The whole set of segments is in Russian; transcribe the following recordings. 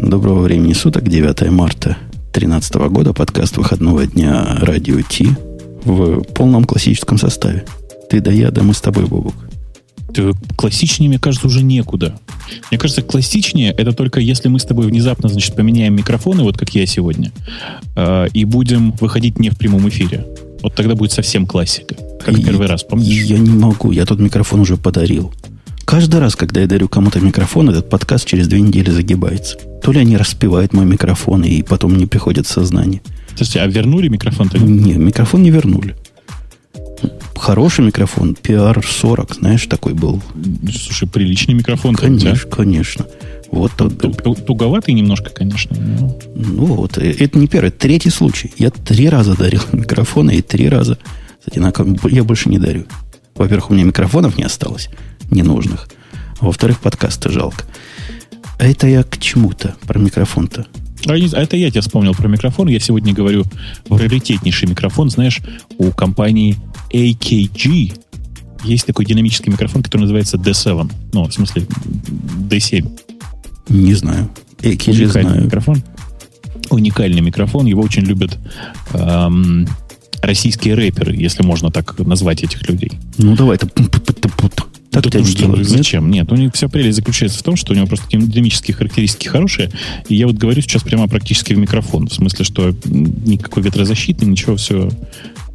Доброго времени суток, 9 марта 2013 года, подкаст выходного дня «Радио Ти» в полном классическом составе. Ты да я, да мы с тобой, Бобук. Классичнее, мне кажется, уже некуда. Мне кажется, классичнее это только если мы с тобой внезапно, значит, поменяем микрофоны, вот как я сегодня, э, и будем выходить не в прямом эфире. Вот тогда будет совсем классика. Как и, первый раз, помнишь? Я не могу, я тот микрофон уже подарил. Каждый раз, когда я дарю кому-то микрофон, этот подкаст через две недели загибается. То ли они распивают мой микрофон, и потом не приходят в сознание. Слушайте, а вернули микрофон-то? Нет, микрофон не вернули. Хороший микрофон, PR40, знаешь, такой был. Слушай, приличный микрофон. Конечно, конечно. Вот Туговатый немножко, конечно. Но... Ну вот, э, это не первый, это третий случай. Я три раза дарил микрофоны и три раза с одинаковым. Я больше не дарю. Во-первых, у меня микрофонов не осталось ненужных. А во-вторых, подкасты жалко. А это я к чему-то про микрофон-то? А, а это я тебя вспомнил про микрофон. Я сегодня говорю про раритетнейший микрофон. Знаешь, у компании AKG есть такой динамический микрофон, который называется D7. Ну, в смысле, D7. Не знаю. AKG Уникальный знаю. микрофон. Уникальный микрофон. Его очень любят эм, российские рэперы, если можно так назвать этих людей. Ну, давай. Это так да, что, делают, зачем? Нет? нет, у них вся прелесть заключается в том, что у него просто динамические характеристики хорошие. И я вот говорю сейчас прямо практически в микрофон. В смысле, что никакой ветрозащиты, ничего, все,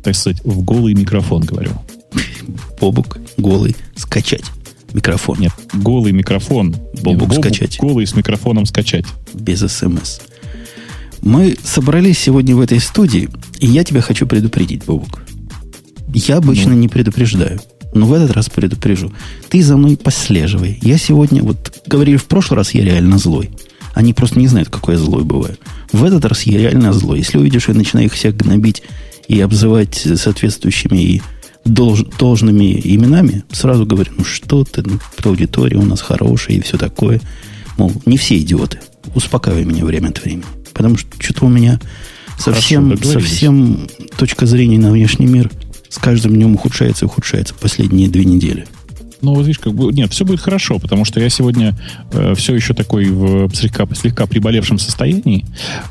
так сказать, в голый микрофон говорю. Бобук голый скачать микрофон. Нет, голый микрофон. Бобук, Бобук скачать. Голый с микрофоном скачать. Без смс. Мы собрались сегодня в этой студии, и я тебя хочу предупредить, Бобук. Я обычно ну. не предупреждаю. Но в этот раз предупрежу. Ты за мной послеживай. Я сегодня, вот говорили в прошлый раз, я реально злой. Они просто не знают, какой я злой бываю. В этот раз я реально злой. Если увидишь, я начинаю их всех гнобить и обзывать соответствующими и долж, должными именами, сразу говорю, ну что ты, ну, аудитория у нас хорошая и все такое. Мол, не все идиоты. Успокаивай меня время от времени. Потому что что-то у меня совсем, совсем точка зрения на внешний мир – с каждым днем ухудшается и ухудшается последние две недели. Ну, вот видишь, как бы, нет, все будет хорошо, потому что я сегодня э, все еще такой в слегка, слегка приболевшем состоянии,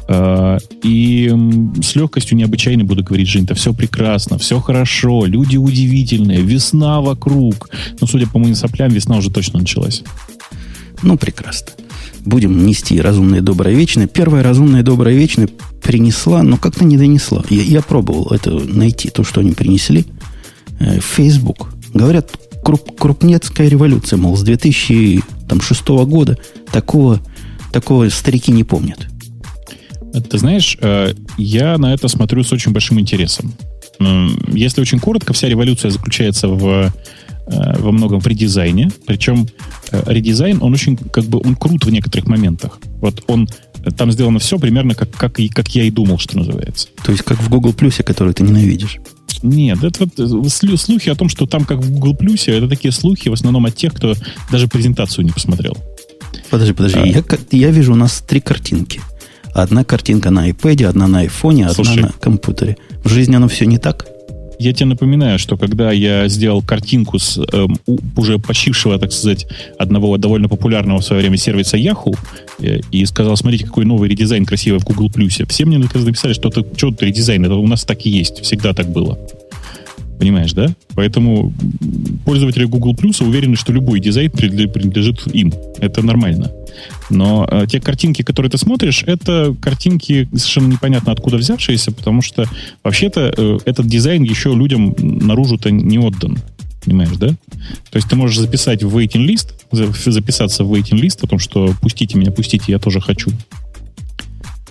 э, и с легкостью необычайно буду говорить, Жень, это все прекрасно, все хорошо, люди удивительные, весна вокруг. Ну, судя по моим соплям, весна уже точно началась. Ну, прекрасно. Будем нести разумное, доброе, вечное. Первое разумное, доброе, вечное принесла, но как-то не донесла. Я, я пробовал это найти, то, что они принесли. Э, Facebook. Говорят, круп, крупнецкая революция, мол, с 2006 года такого, такого старики не помнят. Ты знаешь, э, я на это смотрю с очень большим интересом. Если очень коротко, вся революция заключается в Э, во многом в редизайне. Причем редизайн, он очень, как бы, он крут в некоторых моментах. Вот он, там сделано все примерно как, как, и, как я и думал, что называется. То есть как в Google Plus, который ты ненавидишь. Нет, это вот э, слухи о том, что там как в Google Plus, это такие слухи в основном от тех, кто даже презентацию не посмотрел. Подожди, подожди. А. Я, я вижу у нас три картинки. Одна картинка на iPad, одна на iPhone, одна Слушай, на компьютере. В жизни оно все не так? Я тебе напоминаю, что когда я сделал картинку с э, уже почившего, так сказать, одного довольно популярного в свое время сервиса Yahoo э, и сказал, смотрите, какой новый редизайн красивый в Google все мне написали, что это что то редизайн, это у нас так и есть, всегда так было. Понимаешь, да? Поэтому пользователи Google Plus уверены, что любой дизайн принадлежит им. Это нормально. Но э, те картинки, которые ты смотришь, это картинки совершенно непонятно откуда взявшиеся, потому что вообще-то э, этот дизайн еще людям наружу-то не отдан. Понимаешь, да? То есть ты можешь записать в waiting лист, записаться в waiting лист о том, что пустите меня, пустите, я тоже хочу.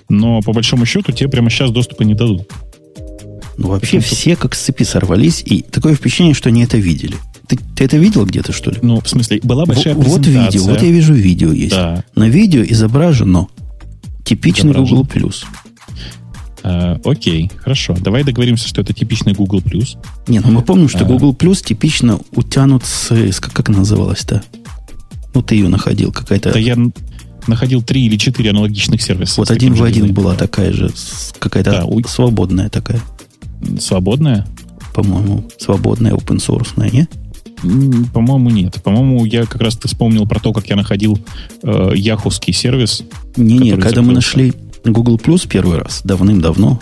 Но по большому счету тебе прямо сейчас доступа не дадут. Ну, вообще Потому все как с цепи сорвались, и такое впечатление, что они это видели. Ты, ты это видел где-то, что ли? Ну, в смысле, была большая в, Вот видео, вот я вижу видео есть. Да. На видео изображено типичный изображен. Google+. Uh, окей, хорошо. Давай договоримся, что это типичный Google+. Не, ну мы помним, что uh, Google Plus типично утянут с... с как, как называлась-то? Ну, ты ее находил, какая-то... Да я находил три или четыре аналогичных сервиса. Вот один в один была такая же, какая-то да, свободная такая. Свободная? По-моему, свободная, open source, не? По-моему, нет. По-моему, я как раз вспомнил про то, как я находил э, яховский сервис. Не-не, когда мы нашли Google Plus первый раз, давным-давно,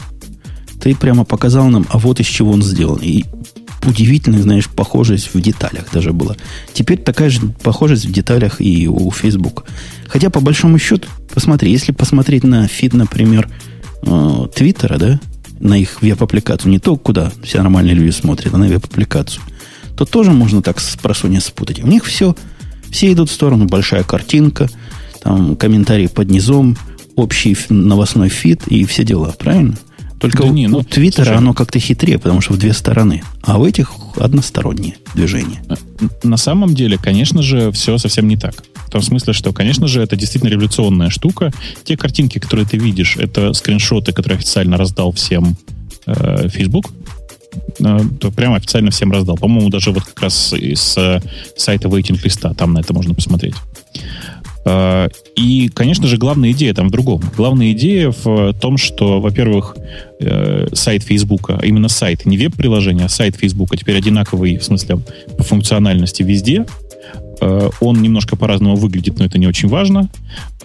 ты прямо показал нам, а вот из чего он сделан. И удивительная, знаешь, похожесть в деталях даже была. Теперь такая же похожесть в деталях и у Facebook. Хотя, по большому счету, посмотри, если посмотреть на фид, например, э, Твиттера, да, на их веб-аппликацию, не то, куда все нормальные люди смотрят, а на веб-аппликацию, то тоже можно так с просунья спутать. У них все, все идут в сторону, большая картинка, там комментарии под низом, общий новостной фид и все дела, правильно? Только да у, не, ну, у Твиттера слушай, оно как-то хитрее, потому что в две стороны. А у этих одностороннее движение. На самом деле, конечно же, все совсем не так. В том смысле, что, конечно же, это действительно революционная штука. Те картинки, которые ты видишь, это скриншоты, которые официально раздал всем э, Facebook. Э, то прямо официально всем раздал. По-моему, даже вот как раз из э, сайта Waiting листа там на это можно посмотреть. Э, и, конечно же, главная идея там в другом. Главная идея в том, что, во-первых, э, сайт Facebook, а именно сайт, не веб-приложение, а сайт Facebook теперь одинаковый, в смысле, по функциональности везде – Э, он немножко по-разному выглядит, но это не очень важно.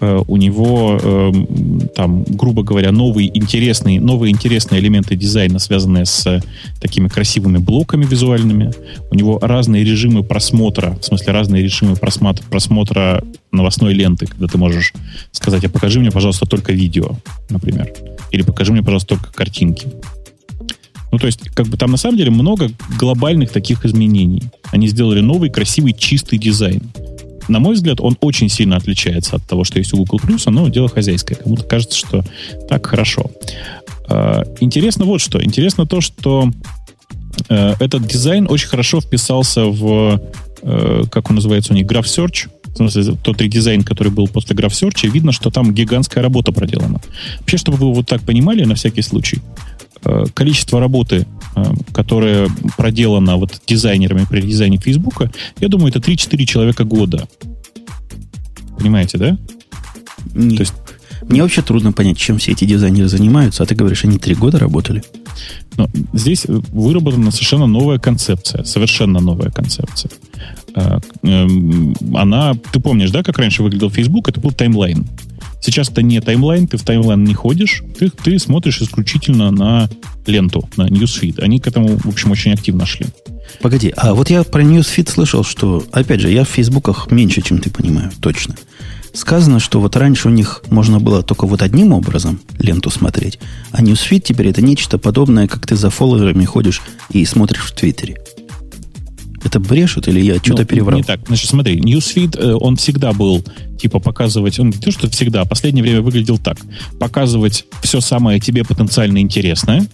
Э, у него, эм, там, грубо говоря, новые интересные, новые интересные элементы дизайна, связанные с такими красивыми блоками визуальными. У него разные режимы просмотра, в смысле разные режимы просмотра, просмотра новостной ленты, когда ты можешь сказать, а покажи мне, пожалуйста, только видео, например. Или покажи мне, пожалуйста, только картинки. Ну, то есть, как бы там на самом деле много глобальных таких изменений. Они сделали новый, красивый, чистый дизайн. На мой взгляд, он очень сильно отличается от того, что есть у Google+, но дело хозяйское. Кому-то кажется, что так хорошо. А, интересно вот что. Интересно то, что э, этот дизайн очень хорошо вписался в, э, как он называется у них, Graph Search, в смысле, тот редизайн, который был после Graph Search, видно, что там гигантская работа проделана. Вообще, чтобы вы вот так понимали, на всякий случай, количество работы, э, которое проделано вот дизайнерами при дизайне Фейсбука, я думаю, это 3-4 человека года. Понимаете, да? Нет. То есть, Мне вообще трудно понять, чем все эти дизайнеры занимаются, а ты говоришь, они три года работали. Но здесь выработана совершенно новая концепция, совершенно новая концепция. Э, эм, она, ты помнишь, да, как раньше выглядел Facebook? Это был таймлайн. Сейчас это не таймлайн, ты в таймлайн не ходишь, ты, ты смотришь исключительно на ленту, на newsfeed. Они к этому, в общем, очень активно шли. Погоди, а вот я про newsfeed слышал, что, опять же, я в фейсбуках меньше, чем ты понимаю, точно. Сказано, что вот раньше у них можно было только вот одним образом ленту смотреть, а newsfeed теперь это нечто подобное, как ты за фолловерами ходишь и смотришь в Твиттере. Это брешут или я что-то ну, переврал? Не так. Значит, смотри, Newsfeed, э, он всегда был, типа, показывать, он не то, что всегда, а в последнее время выглядел так. Показывать все самое тебе потенциально интересное,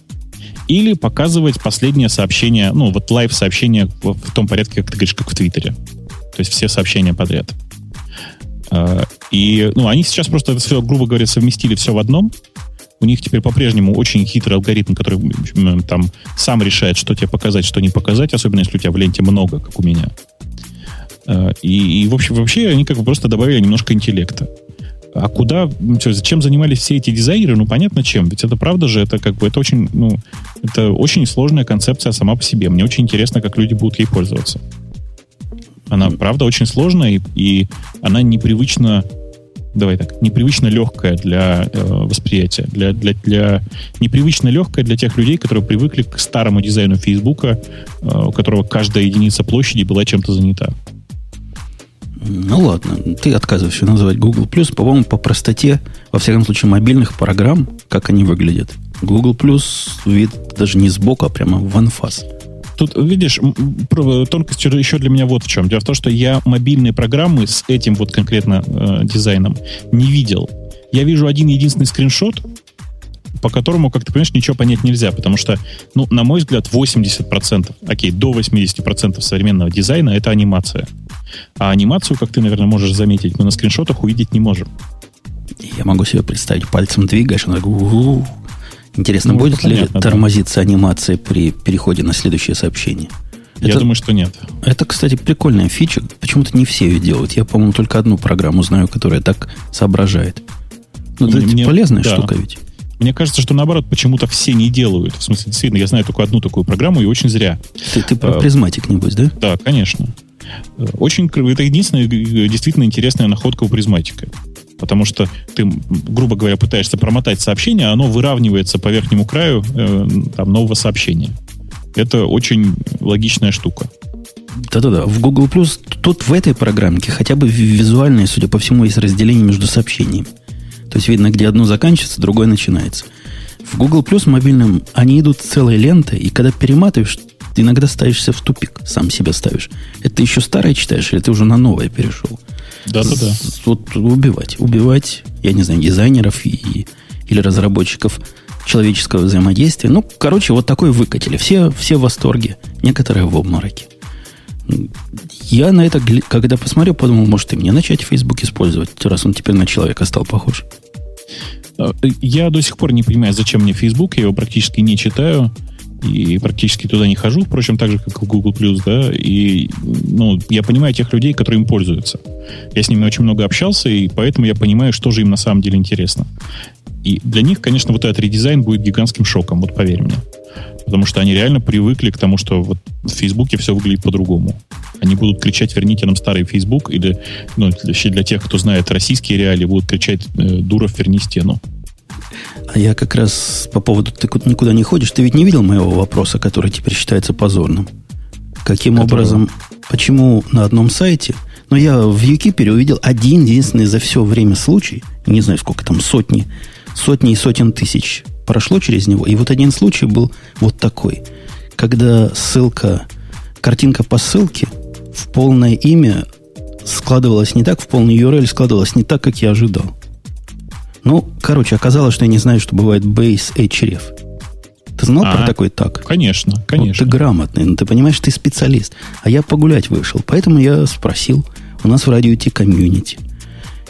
или показывать последнее сообщение, ну, вот лайв-сообщение в, в том порядке, как ты говоришь, как в Твиттере. То есть все сообщения подряд. Э, и, ну, они сейчас просто все, грубо говоря, совместили все в одном, у них теперь по-прежнему очень хитрый алгоритм, который там сам решает, что тебе показать, что не показать, особенно если у тебя в ленте много, как у меня. Э, и, и в общем, вообще они как бы просто добавили немножко интеллекта. А куда, зачем занимались все эти дизайнеры? Ну, понятно, чем. Ведь это правда же, это как бы, это очень, ну, это очень сложная концепция сама по себе. Мне очень интересно, как люди будут ей пользоваться. Она, правда, очень сложная, и, и она непривычно давай так, непривычно легкая для э, восприятия, для, для, для непривычно легкая для тех людей, которые привыкли к старому дизайну Фейсбука, э, у которого каждая единица площади была чем-то занята. Ну ладно, ты отказываешься называть Google Plus, по-моему, по простоте, во всяком случае, мобильных программ, как они выглядят. Google Plus вид даже не сбоку, а прямо в анфас. Тут, видишь, тонкость еще для меня вот в чем. Дело в том, что я мобильные программы с этим вот конкретно э, дизайном не видел. Я вижу один единственный скриншот, по которому, как ты понимаешь, ничего понять нельзя, потому что, ну, на мой взгляд, 80%, окей, до 80% современного дизайна — это анимация. А анимацию, как ты, наверное, можешь заметить, мы на скриншотах увидеть не можем. Я могу себе представить, пальцем двигаешь, он такой, Интересно, ну, будет ли понятно, тормозиться да. анимация при переходе на следующее сообщение? Я это, думаю, что нет. Это, кстати, прикольная фича. Почему-то не все ее делают. Я, по-моему, только одну программу знаю, которая так соображает. Ну, это мне, полезная да. штука ведь. Мне кажется, что наоборот, почему-то все не делают. В смысле, действительно, я знаю только одну такую программу, и очень зря. Ты, ты про а, призматик, небось, да? Да, конечно. Очень, это единственная действительно интересная находка у призматика. Потому что ты, грубо говоря, пытаешься промотать сообщение, а оно выравнивается по верхнему краю э, там, нового сообщения. Это очень логичная штука. Да-да-да. В Google Plus тут в этой программке хотя бы визуальное, судя по всему, есть разделение между сообщениями. То есть видно, где одно заканчивается, другое начинается. В Google Plus мобильном они идут целой лентой, и когда перематываешь, ты иногда ставишься в тупик, сам себя ставишь. Это ты еще старое читаешь, или ты уже на новое перешел? Да-да-да. Вот убивать. Убивать, я не знаю, дизайнеров и, или разработчиков человеческого взаимодействия. Ну, короче, вот такой выкатили. Все, все в восторге. Некоторые в обмороке. Я на это, когда посмотрел, подумал, может, и мне начать Facebook использовать, раз он теперь на человека стал похож. А, я до сих пор не понимаю, зачем мне Facebook, я его практически не читаю и практически туда не хожу, впрочем, так же, как и в Google+, да, и, ну, я понимаю тех людей, которые им пользуются. Я с ними очень много общался, и поэтому я понимаю, что же им на самом деле интересно. И для них, конечно, вот этот редизайн будет гигантским шоком, вот поверь мне. Потому что они реально привыкли к тому, что вот в Фейсбуке все выглядит по-другому. Они будут кричать «верните нам старый Фейсбук», или, ну, для, для тех, кто знает российские реалии, будут кричать э, «Дуров, верни стену». А я как раз по поводу «ты никуда не ходишь», ты ведь не видел моего вопроса, который теперь считается позорным? Каким Которого? образом, почему на одном сайте, но ну, я в Юкипере увидел один единственный за все время случай, не знаю сколько там, сотни, сотни и сотен тысяч прошло через него. И вот один случай был вот такой, когда ссылка, картинка по ссылке в полное имя складывалась не так, в полный URL складывалась не так, как я ожидал. Ну, короче, оказалось, что я не знаю, что бывает base href. Ты знал а, про такой так? Конечно, конечно. Вот ты грамотный, но ну, ты понимаешь, ты специалист. А я погулять вышел. Поэтому я спросил. У нас в радио Ти комьюнити.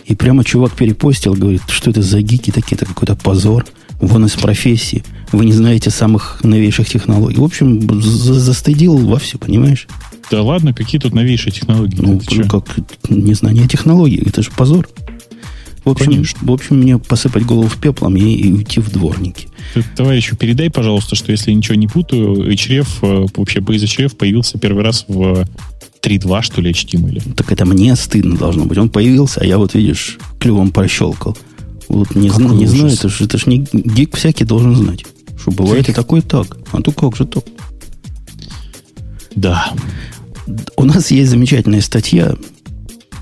И прямо чувак перепостил, говорит, что это за гики такие, это какой-то позор. Вон из профессии. Вы не знаете самых новейших технологий. В общем, за застыдил во все, понимаешь? Да ладно, какие тут новейшие технологии? Ну, ну как незнание технологий, это же позор. В общем, в общем, мне посыпать голову в пеплом и, и уйти в дворники. Ты, товарищу, передай, пожалуйста, что если я ничего не путаю, HRF, э, вообще Base HRF появился первый раз в 3.2, что ли, HTML. Так это мне стыдно должно быть. Он появился, а я вот, видишь, клювом прощелкал. Вот не, зна, не знаю, это же, это же не гик всякий должен знать. Что бывает и такое так. А то как же так? Да. У нас есть замечательная статья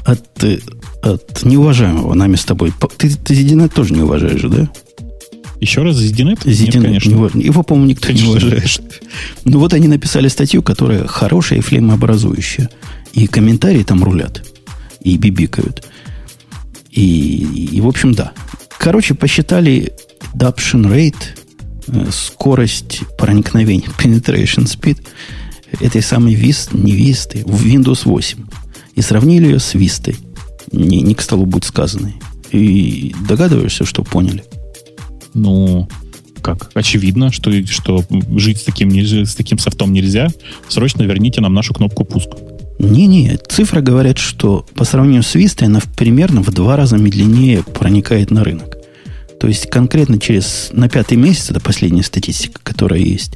от э, от неуважаемого нами с тобой. Ты, ты Зидинет тоже не уважаешь, да? Еще раз? Зидинет, Нет, конечно. Не, его, по-моему, никто конечно. не уважает. Ну вот они написали статью, которая хорошая и флемообразующая. И комментарии там рулят. И бибикают. И, и, в общем, да. Короче, посчитали adoption rate, э, скорость проникновения, penetration speed этой самой вист, не висты, в Windows 8. И сравнили ее с вистой не, не к столу будет сказанной. И догадываешься, что поняли? Ну, как? Очевидно, что, что жить с таким, с таким софтом нельзя. Срочно верните нам нашу кнопку пуск. Не-не, цифры говорят, что по сравнению с Vista она примерно в два раза медленнее проникает на рынок. То есть конкретно через на пятый месяц, это последняя статистика, которая есть,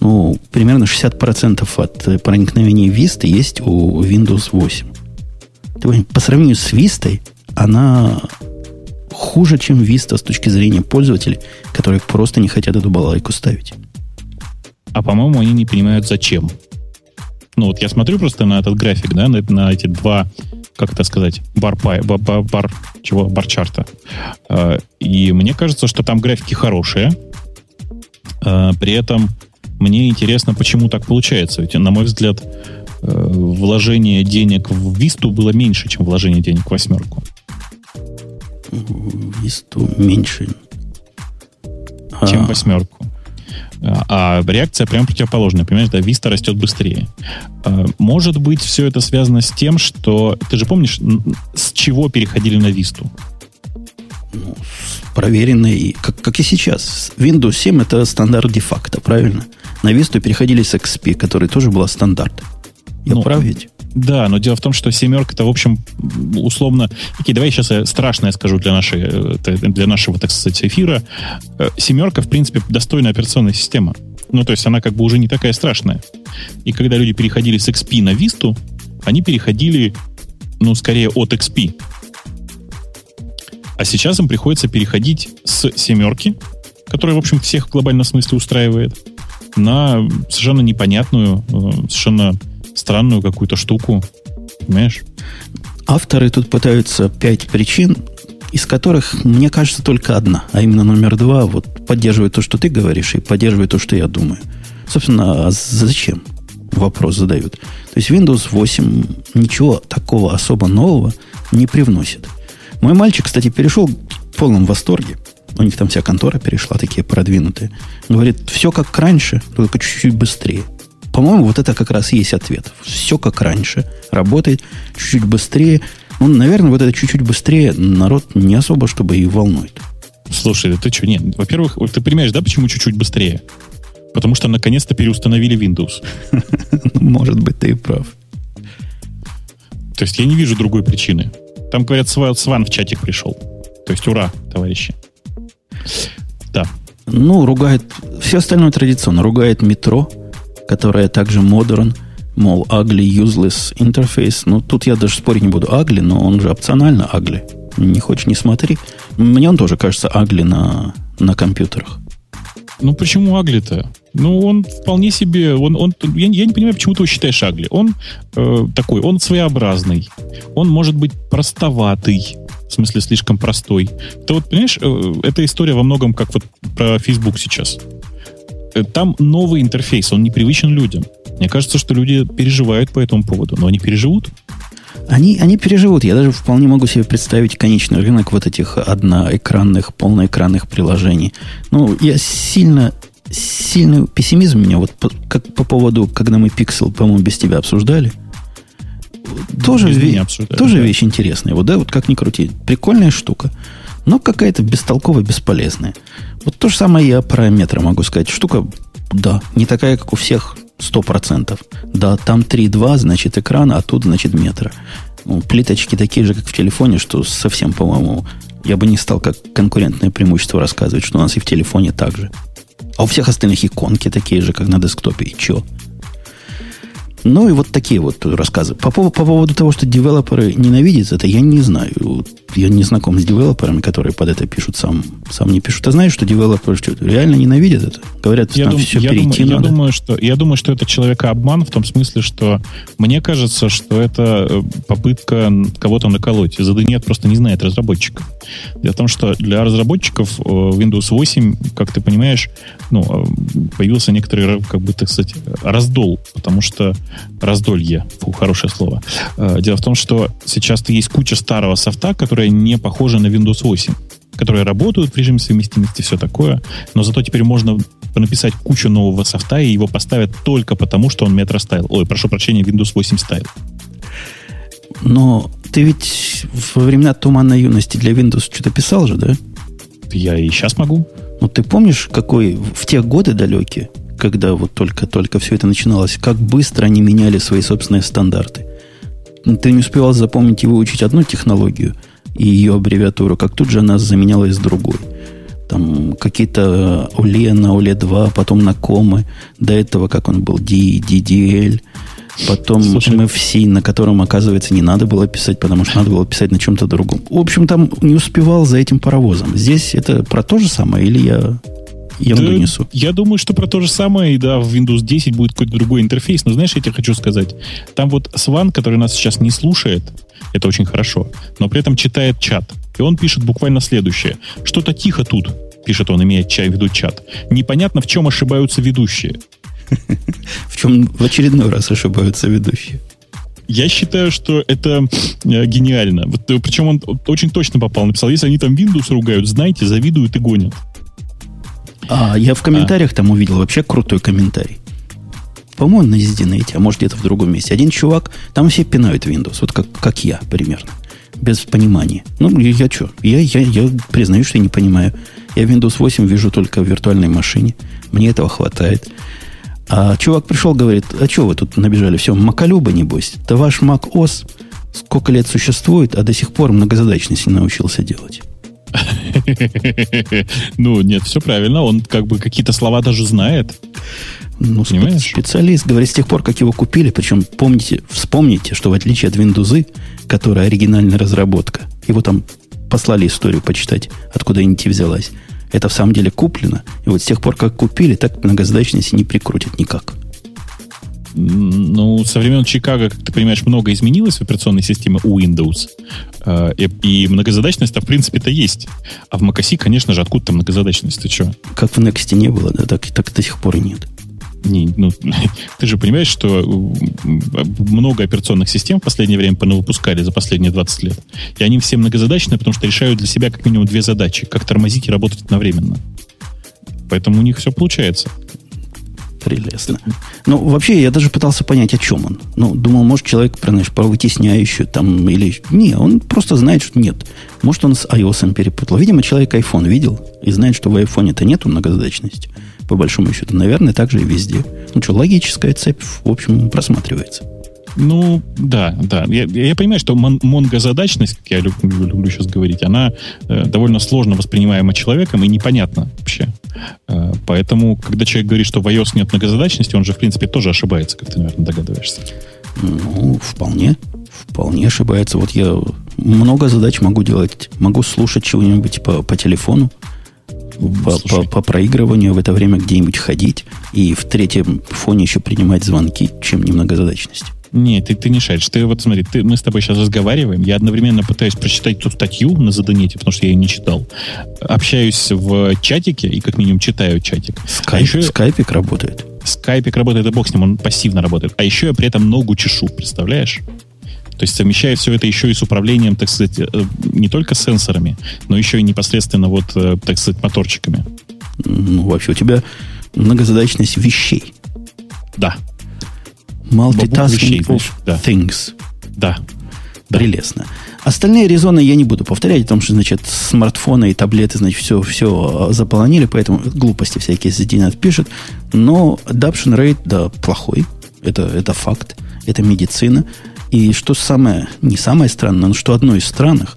ну, примерно 60% от проникновения Vista есть у Windows 8 по сравнению с Вистой, она хуже, чем Vista с точки зрения пользователей, которые просто не хотят эту балалайку ставить. А по-моему, они не понимают, зачем. Ну вот я смотрю просто на этот график, да, на, на эти два, как это сказать, бар, бар, бар, бар чего, бар-чарта. Э, и мне кажется, что там графики хорошие. Э, при этом мне интересно, почему так получается. Ведь, на мой взгляд, вложение денег в Висту было меньше, чем вложение денег в восьмерку. Висту меньше. Чем а. восьмерку. А, а реакция прям противоположная. Понимаешь, да, Виста растет быстрее. А, может быть, все это связано с тем, что... Ты же помнишь, с чего переходили на Висту? Ну, проверенный, как, как и сейчас. Windows 7 это стандарт де-факто, правильно? На Висту переходили с XP, который тоже был стандарт. Я ну, прав ведь? Да, но дело в том, что семерка это, в общем, условно... Окей, давай я сейчас страшное скажу для, нашей, э, для нашего, так сказать, эфира. Э, семерка, в принципе, достойная операционная система. Ну, то есть она как бы уже не такая страшная. И когда люди переходили с XP на Vista, они переходили, ну, скорее от XP. А сейчас им приходится переходить с семерки, которая, в общем, всех в глобальном смысле устраивает, на совершенно непонятную, э, совершенно странную какую-то штуку. Понимаешь? Авторы тут пытаются пять причин, из которых, мне кажется, только одна, а именно номер два, вот поддерживает то, что ты говоришь, и поддерживает то, что я думаю. Собственно, а зачем? Вопрос задают. То есть Windows 8 ничего такого особо нового не привносит. Мой мальчик, кстати, перешел в полном восторге. У них там вся контора перешла, такие продвинутые. Говорит, все как раньше, только чуть-чуть быстрее. По-моему, вот это как раз и есть ответ. Все как раньше. Работает чуть-чуть быстрее. Ну, наверное, вот это чуть-чуть быстрее народ не особо, чтобы и волнует. Слушай, ты что, нет, во-первых, ты понимаешь, да, почему чуть-чуть быстрее? Потому что наконец-то переустановили Windows. Может быть, ты и прав. То есть я не вижу другой причины. Там, говорят, Сван в чатик пришел. То есть ура, товарищи. Да. Ну, ругает... Все остальное традиционно. Ругает метро, которая также модерн, мол, ugly, useless интерфейс. Ну, тут я даже спорить не буду. Ugly, но он же опционально ugly. Не хочешь, не смотри. Мне он тоже кажется ugly на, на компьютерах. Ну, почему ugly-то? Ну, он вполне себе... Он, он, я, я не понимаю, почему ты его считаешь ugly. Он э, такой, он своеобразный. Он может быть простоватый. В смысле, слишком простой. Ты вот, понимаешь, э, эта история во многом как вот про Facebook сейчас. Э, там новый интерфейс, он непривычен людям. Мне кажется, что люди переживают по этому поводу, но они переживут. Они, они переживут. Я даже вполне могу себе представить конечный рынок вот этих одноэкранных, полноэкранных приложений. Ну, я сильно, сильный пессимизм у меня вот по, как по поводу, когда мы Pixel, по-моему, без тебя обсуждали. Тоже, ве- тоже да. вещь интересная. Вот, да, вот как ни крути. Прикольная штука но какая-то бестолковая, бесполезная. Вот то же самое я про метро могу сказать. Штука, да, не такая, как у всех, 100%. Да, там 3.2, значит, экран, а тут, значит, метро. Ну, плиточки такие же, как в телефоне, что совсем, по-моему, я бы не стал как конкурентное преимущество рассказывать, что у нас и в телефоне так же. А у всех остальных иконки такие же, как на десктопе. И чё? Ну и вот такие вот рассказы. По, по, по поводу того, что девелоперы ненавидят это, я не знаю. Я не знаком с девелоперами, которые под это пишут, сам, сам не пишут. Ты знаешь, что девелоперы что, реально ненавидят это? Говорят, я дум, все я перейти думаю, надо. Я думаю, что, я думаю, что это человека-обман в том смысле, что мне кажется, что это э, попытка кого-то наколоть. ZDNet просто не знает разработчиков. Дело в том, что для разработчиков э, Windows 8, как ты понимаешь, ну, э, появился некоторый, как бы, так сказать, раздол, потому что раздолье, фу, хорошее слово. Э, дело в том, что сейчас есть куча старого софта, которая не похожа на Windows 8, которые работают в режиме совместимости, все такое, но зато теперь можно написать кучу нового софта, и его поставят только потому, что он Metro стайл. Ой, прошу прощения, Windows 8 стайл. Но ты ведь во времена туманной юности для Windows что-то писал же, да? Я и сейчас могу. Ну, ты помнишь, какой в те годы далекие, когда вот только-только все это начиналось, как быстро они меняли свои собственные стандарты. Ты не успевал запомнить и выучить одну технологию и ее аббревиатуру, как тут же она заменялась другой. Там какие-то OLE на OLE 2, потом на комы, до этого, как он был, D, DDL, потом Слушай. MFC, на котором, оказывается, не надо было писать, потому что надо было писать на чем-то другом. В общем, там не успевал за этим паровозом. Здесь это про то же самое, или я ерунду да, несу. Я думаю, что про то же самое, и да, в Windows 10 будет какой-то другой интерфейс. Но знаешь, я тебе хочу сказать, там вот Сван, который нас сейчас не слушает, это очень хорошо, но при этом читает чат. И он пишет буквально следующее. Что-то тихо тут, пишет он, имея чай в виду чат. Непонятно, в чем ошибаются ведущие. В чем в очередной раз ошибаются ведущие. Я считаю, что это э, гениально. Вот, э, причем он очень точно попал. Написал, если они там Windows ругают, знайте, завидуют и гонят. А, я в комментариях а. там увидел вообще крутой комментарий. По-моему, на ZDNet, а может где-то в другом месте. Один чувак, там все пинают Windows, вот как, как я примерно. Без понимания. Ну, я, я что? Я, я, я признаю, что я не понимаю. Я Windows 8 вижу только в виртуальной машине. Мне этого хватает. А чувак пришел, говорит, а что вы тут набежали? Все, маколюба, небось. Да ваш Mac OS сколько лет существует, а до сих пор многозадачность не научился делать. Ну, нет, все правильно. Он как бы какие-то слова даже знает. Ну, Понимаешь? специалист, говорит, с тех пор, как его купили, причем помните, вспомните, что в отличие от Windows, которая оригинальная разработка, его там послали историю почитать, откуда Unity взялась. Это в самом деле куплено. И вот с тех пор, как купили, так многозадачности не прикрутят никак. Ну, со времен Чикаго, как ты понимаешь, много изменилось в операционной системе у Windows. Э, и, и многозадачность-то, в принципе-то, есть. А в macOS, конечно же, откуда там многозадачность? Ты что? Как в Next не было, да, так, так до сих пор и нет. Не, ну, ты же понимаешь, что много операционных систем в последнее время понавыпускали за последние 20 лет. И они все многозадачные, потому что решают для себя как минимум две задачи. Как тормозить и работать одновременно. Поэтому у них все получается. Прелестно. Ну, вообще, я даже пытался понять, о чем он. Ну, думал, может, человек, знаешь, про вытесняющую там или... Не, он просто знает, что нет. Может, он с iOS перепутал. Видимо, человек iPhone видел и знает, что в iPhone-то нету многозадачности по большому счету. Наверное, так же и везде. Ну что, логическая цепь, в общем, просматривается. Ну, да, да. Я, я понимаю, что мон, монгозадачность, как я люблю, люблю сейчас говорить, она э, довольно сложно воспринимаема человеком и непонятна вообще. Э, поэтому, когда человек говорит, что в iOS нет многозадачности, он же, в принципе, тоже ошибается, как ты, наверное, догадываешься. Ну, вполне. Вполне ошибается. Вот я много задач могу делать. Могу слушать чего-нибудь по, по телефону по, по, по проигрыванию в это время где-нибудь ходить и в третьем фоне еще принимать звонки, чем не многозадачность. Нет, ты, ты не шаришь. Ты вот смотри, ты, мы с тобой сейчас разговариваем. Я одновременно пытаюсь прочитать ту статью на ZDNet, потому что я ее не читал. Общаюсь в чатике и как минимум читаю чатик. Скайп, а еще... Скайпик работает. Скайпик работает, и бог с ним, он пассивно работает. А еще я при этом ногу чешу, представляешь? То есть совмещая все это еще и с управлением, так сказать, э, не только сенсорами, но еще и непосредственно вот, э, так сказать, моторчиками. Ну, вообще у тебя многозадачность вещей. Да. Multitasking of да. things. Да. Прелестно. Остальные резоны я не буду повторять, потому что, значит, смартфоны и таблеты, значит, все, все заполонили, поэтому глупости всякие Зидинат пишет. Но adoption rate, да, плохой. Это, это факт. Это медицина. И что самое, не самое странное, но что одно из странных,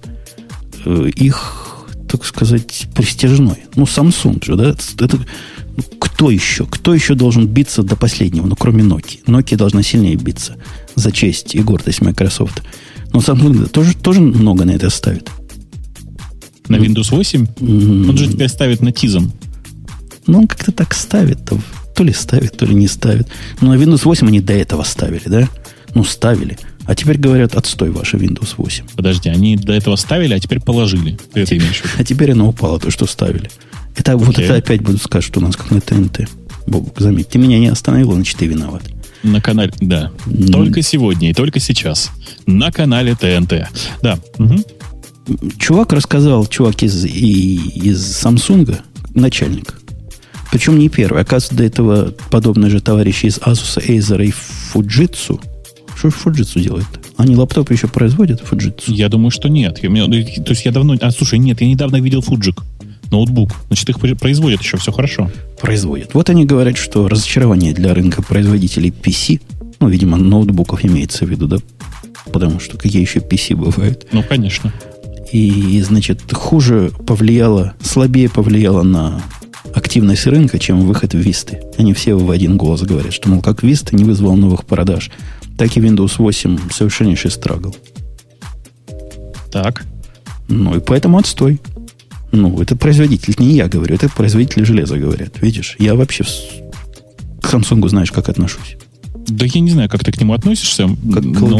э, их, так сказать, престижной. Ну, Samsung же, да? Это, кто еще? Кто еще должен биться до последнего, ну, кроме Nokia? Nokia должна сильнее биться за честь и гордость Microsoft. Но Samsung тоже, тоже много на это ставит. На Windows 8? Mm-hmm. Он же тебя ставит на Тизом. Ну, он как-то так ставит. То, то ли ставит, то ли не ставит. Но на Windows 8 они до этого ставили, да? Ну, ставили. А теперь говорят, отстой ваша Windows 8. Подожди, они до этого ставили, а теперь положили. Ты а, теперь, а теперь она упала, то, что ставили. Это okay. вот это опять будут сказать, что у нас как на ТНТ. Бог, заметь, ты меня не остановил, значит, ты виноват. На канале, да. Mm. Только сегодня и только сейчас. На канале ТНТ. Да. Угу. Чувак рассказал, чувак из, из Samsung, начальник. Причем не первый. Оказывается, до этого подобные же товарищи из Asus, Acer и Fujitsu что Fujitsu делает? Они лаптопы еще производят, Fujitsu? Я думаю, что нет. Я, то есть я давно... А, слушай, нет, я недавно видел Fujik ноутбук. Значит, их производят еще, все хорошо. Производят. Вот они говорят, что разочарование для рынка производителей PC, ну, видимо, ноутбуков имеется в виду, да? Потому что какие еще PC бывают? Ну, конечно. И, значит, хуже повлияло, слабее повлияло на активность рынка, чем выход в Висты. Они все в один голос говорят, что, мол, как Виста не вызвал новых продаж, так и Windows 8 совершеннейший страгл. Так. Ну, и поэтому отстой. Ну, это производитель, не я говорю, это производители железа говорят. Видишь, я вообще к Samsung знаешь, как отношусь. Да я не знаю, как ты к нему относишься. Как к но...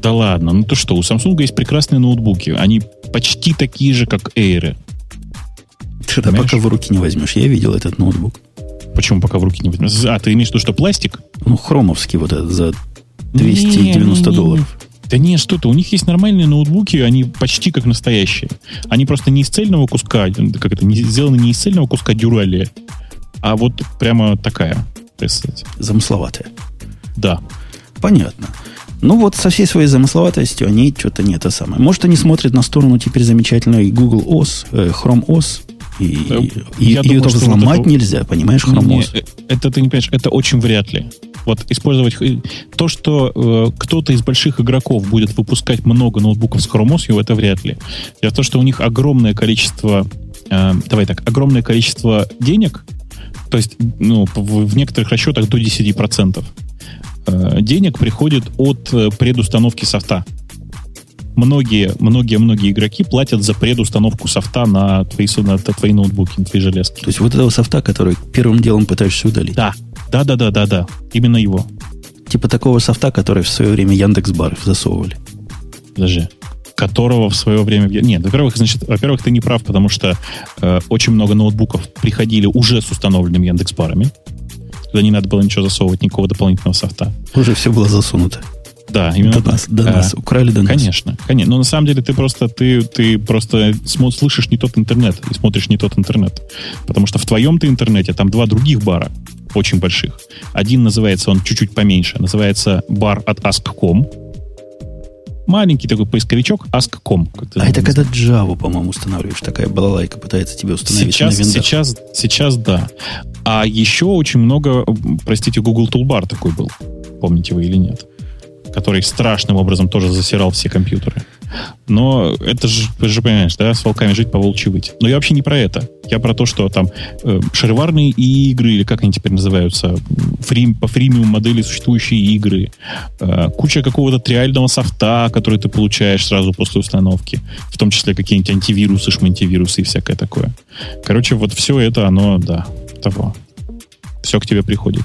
Да ладно, ну то что, у Samsung есть прекрасные ноутбуки. Они почти такие же, как Air. Да пока в руки не возьмешь. Я видел этот ноутбук. Почему пока в руки не возьмешь? А, ты имеешь в виду, что пластик? Ну, хромовский вот этот за 290 не, не, не, долларов. Да не, что то у них есть нормальные ноутбуки, они почти как настоящие. Они просто не из цельного куска, как это, не, сделаны не из цельного куска дюрали, а вот прямо такая, представьте. Замысловатая. Да. Понятно. Ну вот со всей своей замысловатостью они что-то не это самое. Может, они смотрят на сторону теперь замечательной Google OS, э, Chrome OS, И, э, и, Я ее тоже взломать вот это... нельзя, понимаешь, хромоз. Не, это ты не понимаешь, это очень вряд ли. Вот использовать то, что э, кто-то из больших игроков будет выпускать много ноутбуков с хромосью, это вряд ли. Дело в том, что у них огромное количество, э, давай так, огромное количество денег, то есть ну, в, в некоторых расчетах до 10% э, денег приходит от э, предустановки софта многие, многие, многие игроки платят за предустановку софта на твои, на твои ноутбуки, на твои железки. То есть вот этого софта, который первым делом пытаешься удалить? Да, да, да, да, да, да. Именно его. Типа такого софта, который в свое время Яндекс Бар засовывали. Даже которого в свое время... Нет, во-первых, значит, во-первых, ты не прав, потому что э, очень много ноутбуков приходили уже с установленными Яндекс.Барами. Туда не надо было ничего засовывать, никакого дополнительного софта. Уже все было засунуто. Да, именно до нас, до а, нас, украли до нас. Конечно, конечно. Но на самом деле ты просто, ты, ты просто слышишь не тот интернет и смотришь не тот интернет. Потому что в твоем-то интернете там два других бара, очень больших. Один называется, он чуть-чуть поменьше, называется бар от Ask.com. Маленький такой поисковичок Ask.com. А это когда Java, по-моему, устанавливаешь, такая балалайка пытается тебе установить сейчас, Сейчас, сейчас да. А еще очень много, простите, Google Toolbar такой был. Помните вы или нет? Который страшным образом тоже засирал все компьютеры. Но это же, ты же понимаешь, да, с волками жить, по волчьи выть. Но я вообще не про это. Я про то, что там э, шароварные игры, или как они теперь называются, фри, по фримиум модели существующие игры, э, куча какого-то триального софта, который ты получаешь сразу после установки, в том числе какие-нибудь антивирусы, шмантивирусы и всякое такое. Короче, вот все это, оно, да, того. Все к тебе приходит.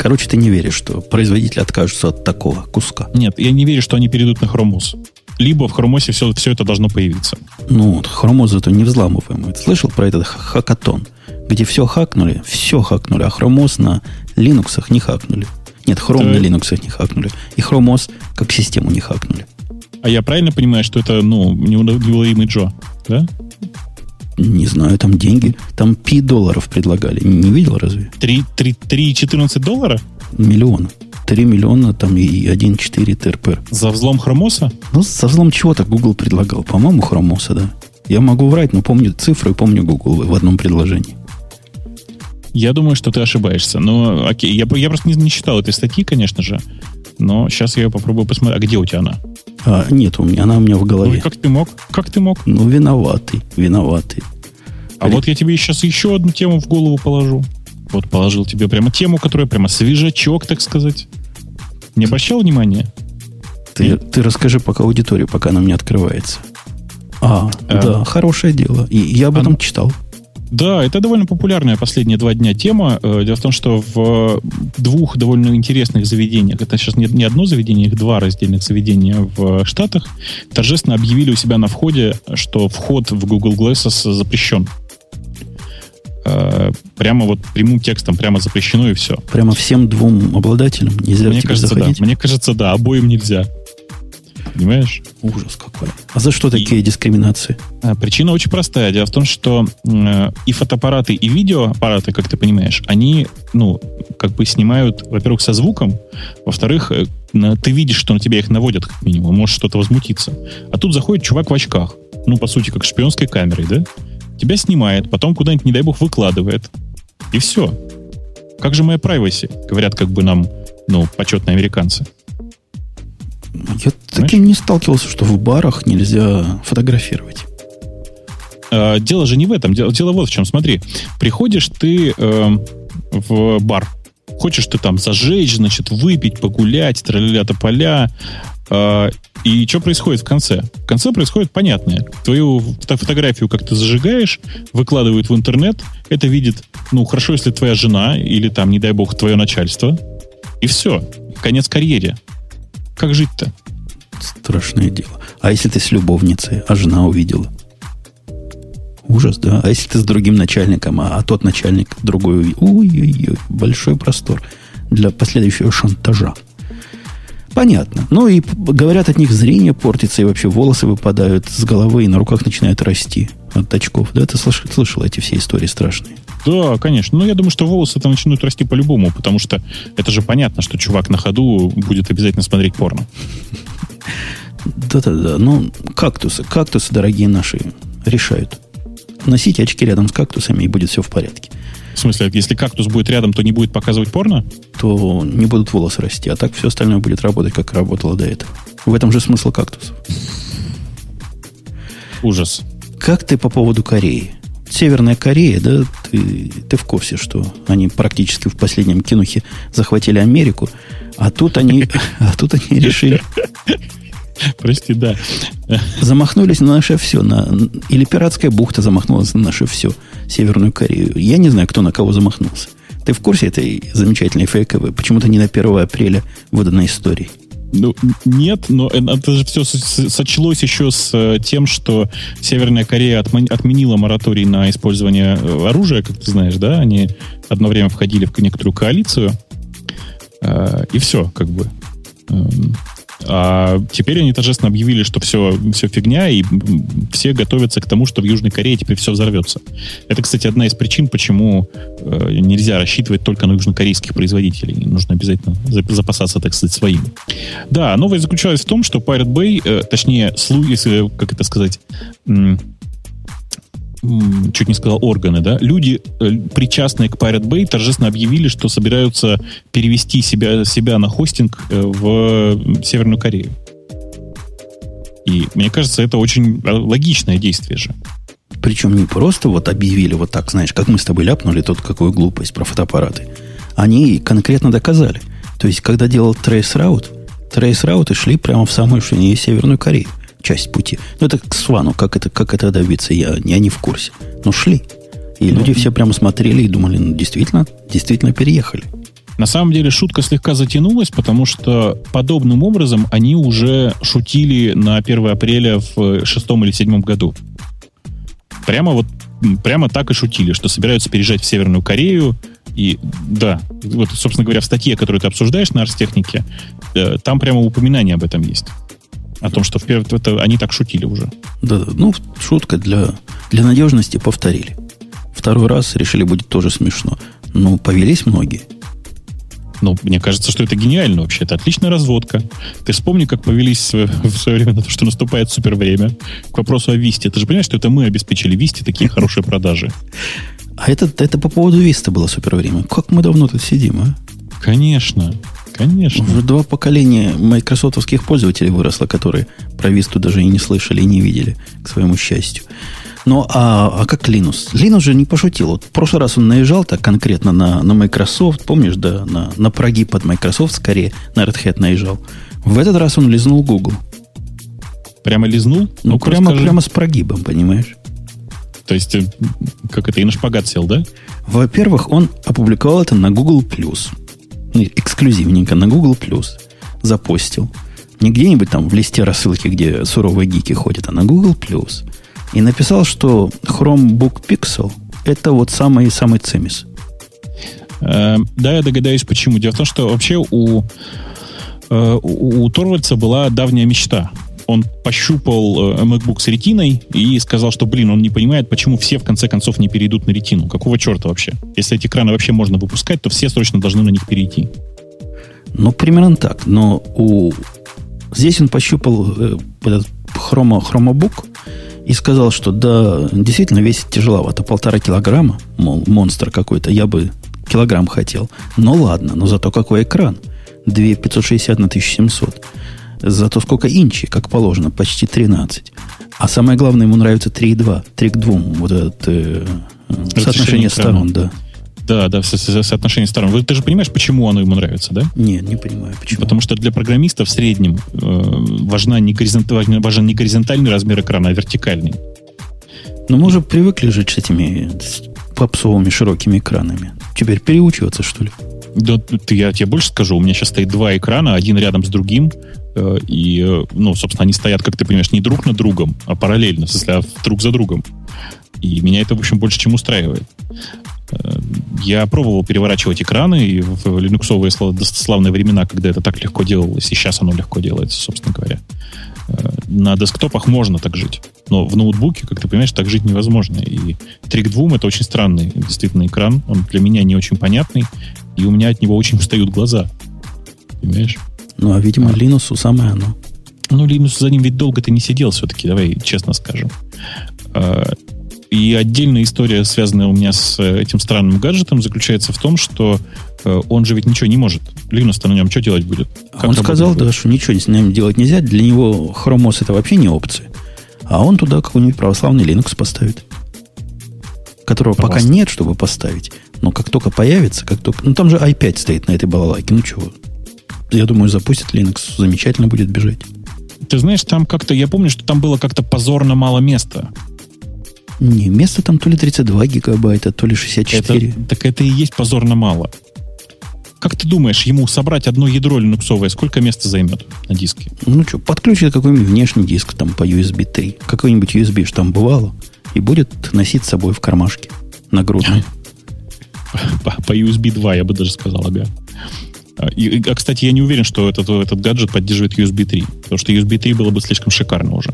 Короче, ты не веришь, что производители откажутся от такого куска. Нет, я не верю, что они перейдут на хромос. Либо в хромосе все, все это должно появиться. Ну, хромоз это не взламываемый. Слышал про этот хакатон, где все хакнули, все хакнули, а хромоз на Linux не хакнули. Нет, хром да. на Linux не хакнули. И хромоз как систему не хакнули. А я правильно понимаю, что это, ну, неуловимый Джо, да? Не знаю, там деньги. Там пи долларов предлагали. Не видел разве? 3, 3, 3 14 доллара? Миллиона. 3 миллиона там и 1,4 ТРПР. За взлом хромоса? Ну, за взлом чего-то Google предлагал. По-моему, хромоса, да. Я могу врать, но помню цифры и помню Google в одном предложении. Я думаю, что ты ошибаешься. Но окей, я, я просто не, не читал этой статьи, конечно же. Но сейчас я ее попробую посмотреть. А где у тебя она? А, нет, у меня, она у меня в голове. Ну, как ты мог? Как ты мог? Ну, виноватый, виноватый. А При... вот я тебе сейчас еще одну тему в голову положу. Вот положил тебе прямо тему, которая прямо свежачок, так сказать. Не обращал внимания? Ты, ты расскажи пока аудиторию, пока она мне открывается. А, а, да, хорошее дело. И я об этом а, читал. Да, это довольно популярная последние два дня тема. Э, дело в том, что в двух довольно интересных заведениях, это сейчас не, одно заведение, их два раздельных заведения в Штатах, торжественно объявили у себя на входе, что вход в Google Glasses запрещен. Э, прямо вот прямым текстом, прямо запрещено и все. Прямо всем двум обладателям нельзя Мне кажется, заходить? да. Мне кажется, да, обоим нельзя. Понимаешь? Ужас какой. А за что такие и, дискриминации? А, причина очень простая. Дело в том, что э, и фотоаппараты, и видеоаппараты, как ты понимаешь, они, ну, как бы снимают, во-первых, со звуком, во-вторых, э, ты видишь, что на тебя их наводят, как минимум, можешь что-то возмутиться. А тут заходит чувак в очках, ну, по сути, как шпионской камерой, да? Тебя снимает, потом куда-нибудь, не дай бог, выкладывает. И все. Как же моя privacy? Говорят как бы нам, ну, почетные американцы. Я таким не сталкивался, что в барах нельзя фотографировать. А, дело же не в этом. Дело, дело вот в чем. Смотри, приходишь ты э, в бар. Хочешь ты там зажечь, значит, выпить, погулять, траля тополя. Э, и что происходит в конце? В конце происходит понятное. Твою фотографию как ты зажигаешь, выкладывают в интернет. Это видит, ну, хорошо, если твоя жена или там, не дай бог, твое начальство. И все. Конец карьере. Как жить-то? Страшное дело. А если ты с любовницей, а жена увидела? Ужас, да? А если ты с другим начальником, а, а тот начальник другой Ой-ой-ой, большой простор для последующего шантажа. Понятно. Ну и говорят, от них зрение портится, и вообще волосы выпадают с головы, и на руках начинают расти от очков. Да, ты слышал, слышал эти все истории страшные? Да, конечно. Но я думаю, что волосы там начнут расти по-любому, потому что это же понятно, что чувак на ходу будет обязательно смотреть порно. Да-да-да. Ну, кактусы, кактусы, дорогие наши, решают. носите очки рядом с кактусами, и будет все в порядке. В смысле, если кактус будет рядом, то не будет показывать порно? То не будут волосы расти, а так все остальное будет работать, как работало до этого. В этом же смысл кактусов. Ужас. Как ты по поводу Кореи? Северная Корея, да, ты, ты в курсе, что они практически в последнем кинухе захватили Америку, а тут они, а тут они решили... Прости, да. Замахнулись на наше все. На, или пиратская бухта замахнулась на наше все, Северную Корею. Я не знаю, кто на кого замахнулся. Ты в курсе этой замечательной фейковой? Почему-то не на 1 апреля выданной истории. Ну, нет, но это же все сочлось еще с э, тем, что Северная Корея отменила мораторий на использование э, оружия, как ты знаешь, да? Они одно время входили в некоторую коалицию, э, и все, как бы. А теперь они торжественно объявили, что все, все фигня, и все готовятся к тому, что в Южной Корее теперь все взорвется. Это, кстати, одна из причин, почему э, нельзя рассчитывать только на южнокорейских производителей. Нужно обязательно запасаться, так сказать, своими. Да, новость заключалась в том, что Pirate Bay, э, точнее, слу, если, как это сказать, чуть не сказал органы, да, люди, э, причастные к Pirate Bay, торжественно объявили, что собираются перевести себя, себя на хостинг э, в Северную Корею. И мне кажется, это очень э, логичное действие же. Причем не просто вот объявили вот так, знаешь, как мы с тобой ляпнули тут какую глупость про фотоаппараты. Они конкретно доказали. То есть, когда делал Traceroute, Traceroute шли прямо в самую, что не Северную Корею часть пути. Ну, это к Свану, как это, как это добиться, я, я не в курсе. Но шли. И ну, люди все прямо смотрели и думали, ну, действительно, действительно переехали. На самом деле шутка слегка затянулась, потому что подобным образом они уже шутили на 1 апреля в шестом или седьмом году. Прямо вот прямо так и шутили, что собираются переезжать в Северную Корею. И да, вот, собственно говоря, в статье, которую ты обсуждаешь на Арстехнике, э, там прямо упоминание об этом есть. О том, что в, это, они так шутили уже. Да, да. Ну, шутка для, для надежности повторили. Второй раз решили, будет тоже смешно. Ну, повелись многие. Ну, мне кажется, что это гениально вообще. Это отличная разводка. Ты вспомни, как повелись в свое время на то, что наступает супер время. К вопросу о Висте. Ты же понимаешь, что это мы обеспечили Висте такие хорошие продажи. А это, это по поводу Виста было супер время. Как мы давно тут сидим, а? Конечно. Конечно. Уже два поколения майкрософтовских пользователей выросло, которые про Висту даже и не слышали, и не видели, к своему счастью. Ну, а, а как Linux? Linux же не пошутил. Вот в прошлый раз он наезжал так конкретно на, на Microsoft, помнишь, да, на, на прогиб под Microsoft скорее, на Red Hat наезжал. В этот раз он лизнул Google. Прямо лизнул? Ну, ну прямо, прямо с прогибом, понимаешь? То есть, э, как это, и на шпагат сел, да? Во-первых, он опубликовал это на Google+. Ну, эксклюзивненько на Google Plus запостил. Не где-нибудь там в листе рассылки, где суровые гики ходят, а на Google Plus. И написал, что Chromebook Pixel это вот самый-самый цемис. Э, да, я догадаюсь, почему. Дело в том, что вообще у, э, у, у Торвальца была давняя мечта он пощупал э, MacBook с ретиной и сказал, что, блин, он не понимает, почему все в конце концов не перейдут на ретину. Какого черта вообще? Если эти экраны вообще можно выпускать, то все срочно должны на них перейти. Ну, примерно так. Но у... здесь он пощупал э, этот хромо, хромобук и сказал, что да, действительно весит тяжеловато, полтора килограмма, мол, монстр какой-то, я бы килограмм хотел. Но ладно, но зато какой экран. 2560 на 1700. Зато сколько инчи, как положено, почти 13. А самое главное, ему нравится 3,2. 3 к 2. Вот это э, соотношение сторон, да. Да, да, со со соотношение сторон. Ты же понимаешь, почему оно ему нравится, да? Нет, не понимаю, почему. Потому что для программиста в среднем э, важна не горизонтальный, важен не горизонтальный размер экрана, а вертикальный. Но мы уже привыкли жить с этими попсовыми широкими экранами. Теперь переучиваться, что ли? Да, я тебе больше скажу. У меня сейчас стоит два экрана, один рядом с другим. Э, и, э, ну, собственно, они стоят, как ты понимаешь, не друг над другом, а параллельно, в смысле, а друг за другом. И меня это, в общем, больше чем устраивает. Э, я пробовал переворачивать экраны и в линуксовые славные времена, когда это так легко делалось, и сейчас оно легко делается, собственно говоря. На десктопах можно так жить, но в ноутбуке, как ты понимаешь, так жить невозможно. И Trick 2 это очень странный действительно экран, он для меня не очень понятный, и у меня от него очень устают глаза. Понимаешь? Ну, а, видимо, Linux самое оно. Ну, Linux за ним ведь долго ты не сидел все-таки, давай честно скажем. А, и отдельная история, связанная у меня с э, этим странным гаджетом, заключается в том, что э, он же ведь ничего не может. Linux-то на нем что делать будет? Как он сказал, будет? да, что ничего с ним делать нельзя. Для него Chrome OS это вообще не опция. А он туда какой-нибудь православный Linux поставит. Которого Просто. пока нет, чтобы поставить. Но как только появится, как только... Ну, там же i5 стоит на этой балалайке. Ну, чего? Я думаю, запустит Linux, замечательно будет бежать. Ты знаешь, там как-то... Я помню, что там было как-то позорно мало места. Не, места там то ли 32 гигабайта, то ли 64. Это, так это и есть позорно мало. Как ты думаешь, ему собрать одно ядро линуксовое сколько места займет на диске? Ну что, подключит какой-нибудь внешний диск там по USB 3. Какой-нибудь USB, что там бывало. И будет носить с собой в кармашке на грудной. По, по USB 2, я бы даже сказал, ага. А, и, а, кстати, я не уверен, что этот, этот гаджет поддерживает USB 3, потому что USB 3 было бы слишком шикарно уже.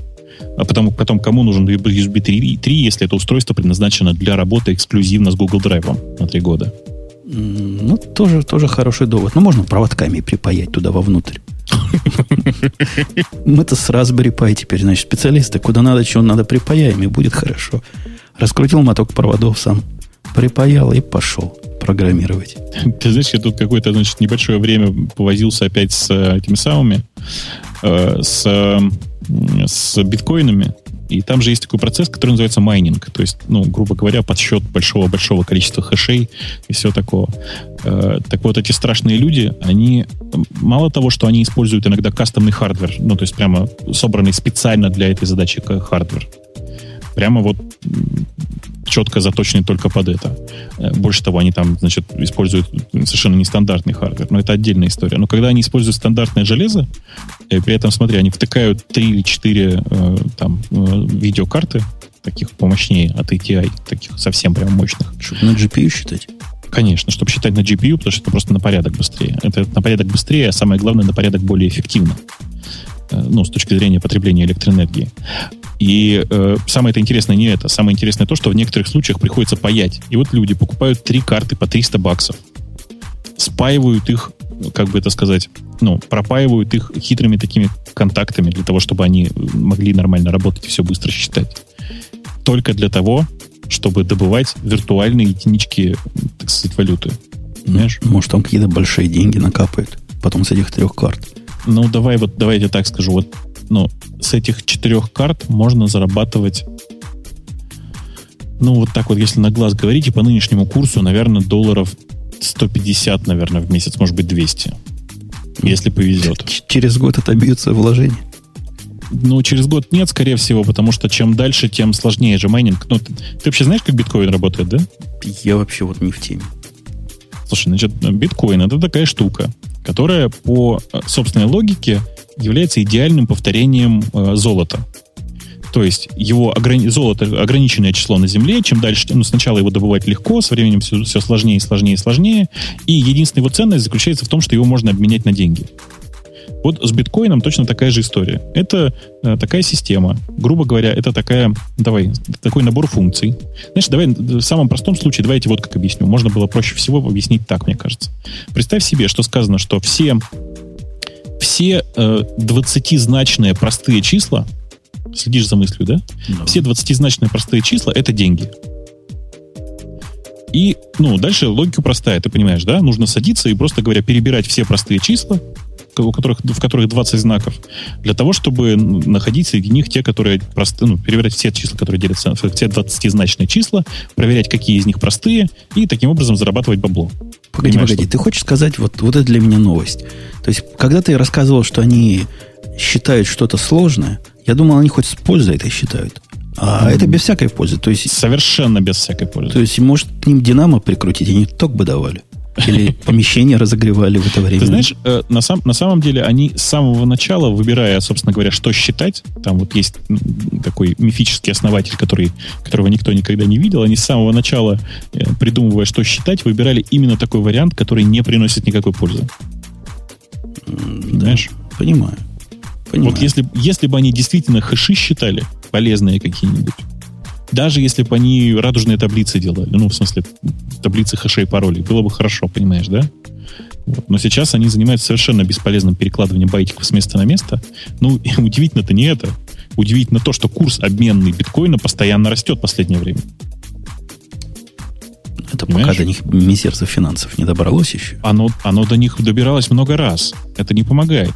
А потом, потом кому нужен USB 3, 3, если это устройство предназначено для работы эксклюзивно с Google Drive на 3 года? Ну, тоже, тоже хороший довод. Но можно проводками припаять туда вовнутрь. Мы-то с Raspberry Pi теперь, значит, специалисты. Куда надо, чего надо, припаяем, и будет хорошо. Раскрутил моток проводов сам, припаял и пошел программировать. Ты знаешь, я тут какое-то, значит, небольшое время повозился опять с э, этими самыми, э, с, с биткоинами. И там же есть такой процесс, который называется майнинг. То есть, ну, грубо говоря, подсчет большого-большого количества хэшей и все такого. Э, так вот, эти страшные люди, они мало того, что они используют иногда кастомный hardware, ну, то есть прямо собранный специально для этой задачи hardware. Прямо вот четко заточенный только под это. Э, больше того, они там, значит, используют совершенно нестандартный hardware, но это отдельная история. Но когда они используют стандартное железо, и при этом, смотри, они втыкают 3 или 4 э, там, э, видеокарты, таких помощнее от ATI, таких совсем прям мощных. Чтобы на GPU считать? Конечно, чтобы считать на GPU, потому что это просто на порядок быстрее. Это на порядок быстрее, а самое главное, на порядок более эффективно. Э, ну, с точки зрения потребления электроэнергии. И э, самое это интересное не это. Самое интересное то, что в некоторых случаях приходится паять. И вот люди покупают три карты по 300 баксов, спаивают их, как бы это сказать, ну, пропаивают их хитрыми такими контактами для того, чтобы они могли нормально работать и все быстро считать. Только для того, чтобы добывать виртуальные единички, так сказать, валюты. Понимаешь? Может, там какие-то большие деньги накапают потом с этих трех карт. Ну, давай вот, давайте так скажу. Вот, ну, с этих четырех карт можно зарабатывать ну, вот так вот, если на глаз говорить, и по нынешнему курсу, наверное, долларов 150, наверное, в месяц, может быть, 200. Если повезет. Через год отобьются вложения? Ну, через год нет, скорее всего, потому что чем дальше, тем сложнее же майнинг. Ну, ты, ты вообще знаешь, как биткоин работает, да? Я вообще вот не в теме. Слушай, значит, биткоин это такая штука которая по э, собственной логике является идеальным повторением э, золота. То есть его ограни- золото ограниченное число на Земле, чем дальше, ну, сначала его добывать легко, со временем все, все сложнее, сложнее, сложнее. И единственная его ценность заключается в том, что его можно обменять на деньги. Вот с биткоином точно такая же история. Это э, такая система. Грубо говоря, это такая, давай, такой набор функций. Знаешь, давай в самом простом случае, давайте вот как объясню. Можно было проще всего объяснить так, мне кажется. Представь себе, что сказано, что все, все э, 20-значные простые числа, следишь за мыслью, да? No. Все 20-значные простые числа — это деньги. И, ну, дальше логика простая, ты понимаешь, да? Нужно садиться и просто говоря, перебирать все простые числа, у которых, в которых 20 знаков, для того, чтобы находить среди них те, которые простые, ну, перебирать все числа, которые делятся, все 20-значные числа, проверять, какие из них простые, и таким образом зарабатывать бабло. Погоди, Понимаешь, погоди, что? ты хочешь сказать, вот, вот это для меня новость. То есть, когда ты рассказывал, что они считают что-то сложное, я думал, они хоть с пользой это считают. А mm. это без всякой пользы. То есть, Совершенно без всякой пользы. То есть, может, к ним динамо прикрутить, они ток бы давали. Или помещение разогревали в это время? Ты знаешь, э, на, сам, на самом деле они с самого начала, выбирая, собственно говоря, что считать, там вот есть такой мифический основатель, который, которого никто никогда не видел, они с самого начала, э, придумывая, что считать, выбирали именно такой вариант, который не приносит никакой пользы. Знаешь? Понимаю. Понимаю. Вот если, если бы они действительно хэши считали, полезные какие-нибудь, даже если бы они радужные таблицы делали, ну, в смысле, таблицы хэшей паролей, было бы хорошо, понимаешь, да? Вот. Но сейчас они занимаются совершенно бесполезным перекладыванием байтиков с места на место. Ну, удивительно-то не это. Удивительно то, что курс обменный биткоина постоянно растет в последнее время. Это Понимаешь? пока до них Министерство финансов не добралось еще. Оно, оно до них добиралось много раз. Это не помогает.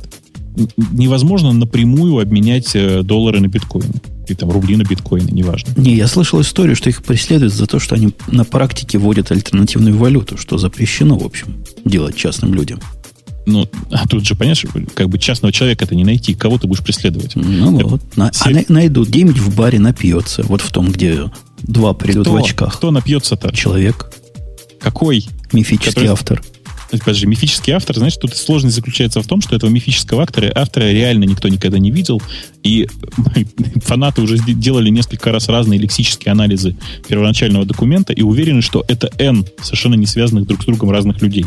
Невозможно напрямую обменять э, доллары на биткоины. Или там рубли на биткоины, неважно. Не, я слышал историю, что их преследуют за то, что они на практике вводят альтернативную валюту, что запрещено, в общем, делать частным людям. Ну, а тут же, понимаешь, как бы частного человека это не найти. Кого ты будешь преследовать? Ну это, вот. На, все... А найдут где-нибудь в баре напьется. Вот в том, где два придут кто? в очках. Кто напьется-то? Человек. Какой? Мифический Который... автор. Подожди, мифический автор, знаешь, тут сложность заключается в том, что этого мифического автора, автора реально никто никогда не видел, и фанаты уже делали несколько раз разные лексические анализы первоначального документа и уверены, что это N совершенно не связанных друг с другом разных людей.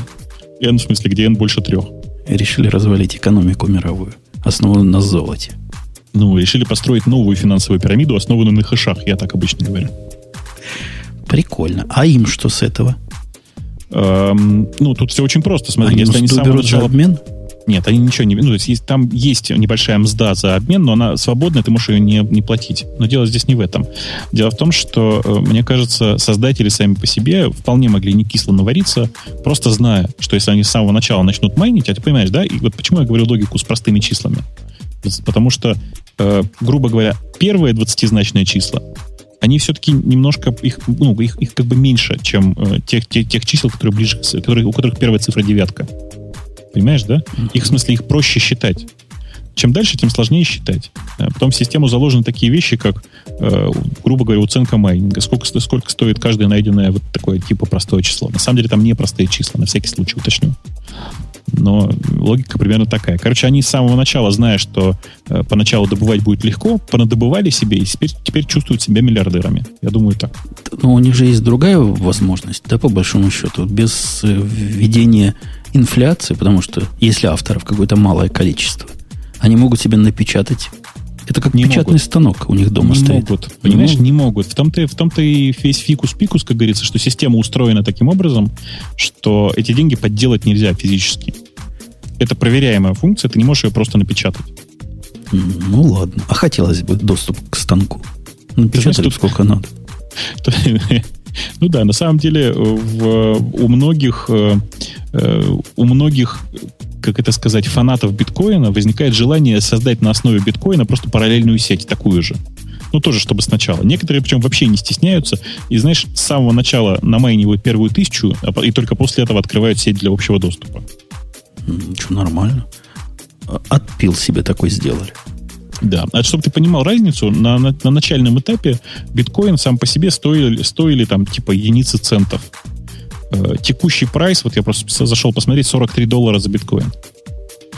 N в смысле, где N больше трех. Решили развалить экономику мировую, основанную на золоте. Ну, решили построить новую финансовую пирамиду, основанную на хэшах, я так обычно говорю. Прикольно. А им что с этого? Эм, ну, тут все очень просто. Смотри, они если они самого начала... обмен? Нет, они ничего не... Ну, то есть, есть там есть небольшая мзда за обмен, но она свободная, ты можешь ее не, не платить. Но дело здесь не в этом. Дело в том, что, э, мне кажется, создатели сами по себе вполне могли не кисло навариться, просто зная, что если они с самого начала начнут майнить, а ты понимаешь, да? И вот почему я говорю логику с простыми числами. Потому что, э, грубо говоря, первые 20-значные числа, они все-таки немножко, их, ну, их, их как бы меньше, чем э, тех, тех, тех чисел, которые ближе, которые, у которых первая цифра девятка. Понимаешь, да? Их, в смысле, их проще считать. Чем дальше, тем сложнее считать. Э, потом в систему заложены такие вещи, как, э, грубо говоря, оценка майнинга. Сколько, сколько стоит каждое найденное вот такое типа простое число. На самом деле там не простые числа, на всякий случай уточню. Но логика примерно такая. Короче, они с самого начала, зная, что э, поначалу добывать будет легко, понадобывали себе и теперь, теперь чувствуют себя миллиардерами. Я думаю, так. Но у них же есть другая возможность, да, по большому счету, без э, введения инфляции, потому что если авторов какое-то малое количество, они могут себе напечатать это как не печатный могут. станок у них дома не стоит. Могут. Понимаешь, не, могут. не могут. В том-то, в том-то и весь фикус-пикус, как говорится, что система устроена таким образом, что эти деньги подделать нельзя физически. Это проверяемая функция, ты не можешь ее просто напечатать. Ну ладно. А хотелось бы доступ к станку. Напечатали тут... сколько надо. Ну да, на самом деле в, у многих э, э, у многих как это сказать, фанатов биткоина возникает желание создать на основе биткоина просто параллельную сеть, такую же. Ну, тоже, чтобы сначала. Некоторые, причем, вообще не стесняются. И, знаешь, с самого начала намайнивают первую тысячу, а и только после этого открывают сеть для общего доступа. Ничего, нормально. А, отпил себе такой сделали. Да. А чтобы ты понимал разницу, на, на, на начальном этапе биткоин сам по себе стоили, стоили там типа единицы центов. Э, текущий прайс, вот я просто зашел посмотреть, 43 доллара за биткоин.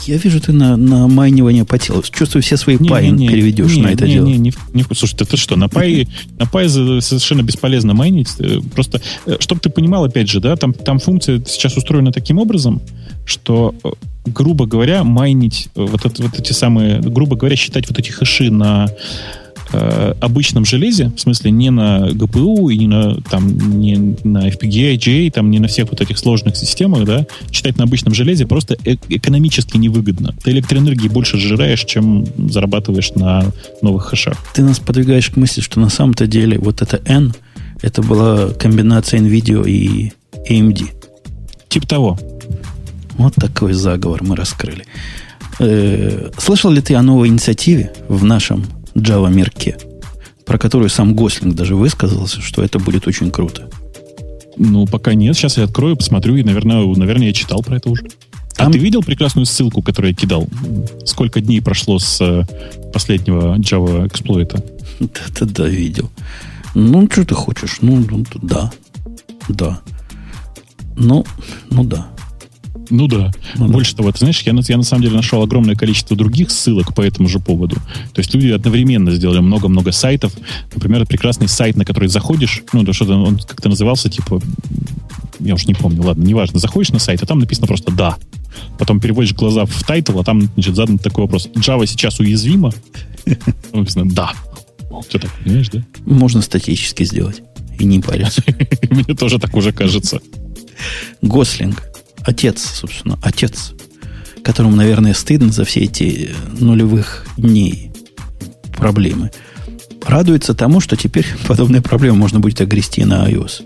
Я вижу, ты на, на майнивание потел. Чувствую, все свои не, паи не, переведешь не, на это не, дело. Не, не, не, слушай, ты, ты что, на пай, на пай совершенно бесполезно майнить. Э, просто, э, чтобы ты понимал, опять же, да, там, там функция сейчас устроена таким образом, что, грубо говоря, майнить вот, это, вот эти самые, грубо говоря, считать вот эти хэши на э, обычном железе, в смысле не на GPU и не на, там, не на FPGA, IGA, там, не на всех вот этих сложных системах, да, читать на обычном железе просто э экономически невыгодно. Ты электроэнергии больше сжираешь, чем зарабатываешь на новых хэшах. Ты нас подвигаешь к мысли, что на самом-то деле вот это N, это была комбинация NVIDIA и AMD. Тип того. Вот такой заговор мы раскрыли. Э, слышал ли ты о новой инициативе в нашем Java Мерке, про которую сам Гослинг даже высказался, что это будет очень круто. Ну, пока нет. Сейчас я открою, посмотрю, и, наверное, наверное я читал про это уже. А Там... А ты видел прекрасную ссылку, которую я кидал? Сколько дней прошло с э, последнего Java эксплойта? Да-да-да, видел. Ну, что ты хочешь? Ну, ну да. Да. Ну, ну да. Ну да. Ну, Больше да. того, ты знаешь, я, я на самом деле нашел огромное количество других ссылок по этому же поводу. То есть люди одновременно сделали много-много сайтов. Например, прекрасный сайт, на который заходишь, ну, да что-то он как-то назывался, типа, я уж не помню, ладно, неважно, заходишь на сайт, а там написано просто «да». Потом переводишь глаза в title, а там, значит, задан такой вопрос. Java сейчас уязвима? Написано «да». Все так, понимаешь, да? Можно статически сделать. И не париться. Мне тоже так уже кажется. Гослинг отец, собственно, отец, которому, наверное, стыдно за все эти нулевых дней проблемы, радуется тому, что теперь подобные проблемы можно будет огрести на iOS.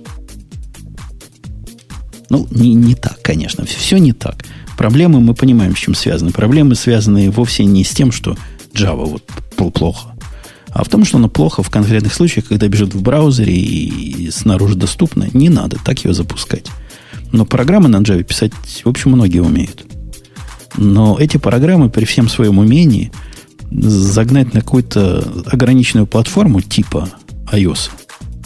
Ну, не, не так, конечно. Все не так. Проблемы мы понимаем, с чем связаны. Проблемы связаны вовсе не с тем, что Java вот плохо, а в том, что она плохо в конкретных случаях, когда бежит в браузере и снаружи доступна, не надо так ее запускать. Но программы на Java писать, в общем, многие умеют. Но эти программы при всем своем умении загнать на какую-то ограниченную платформу типа iOS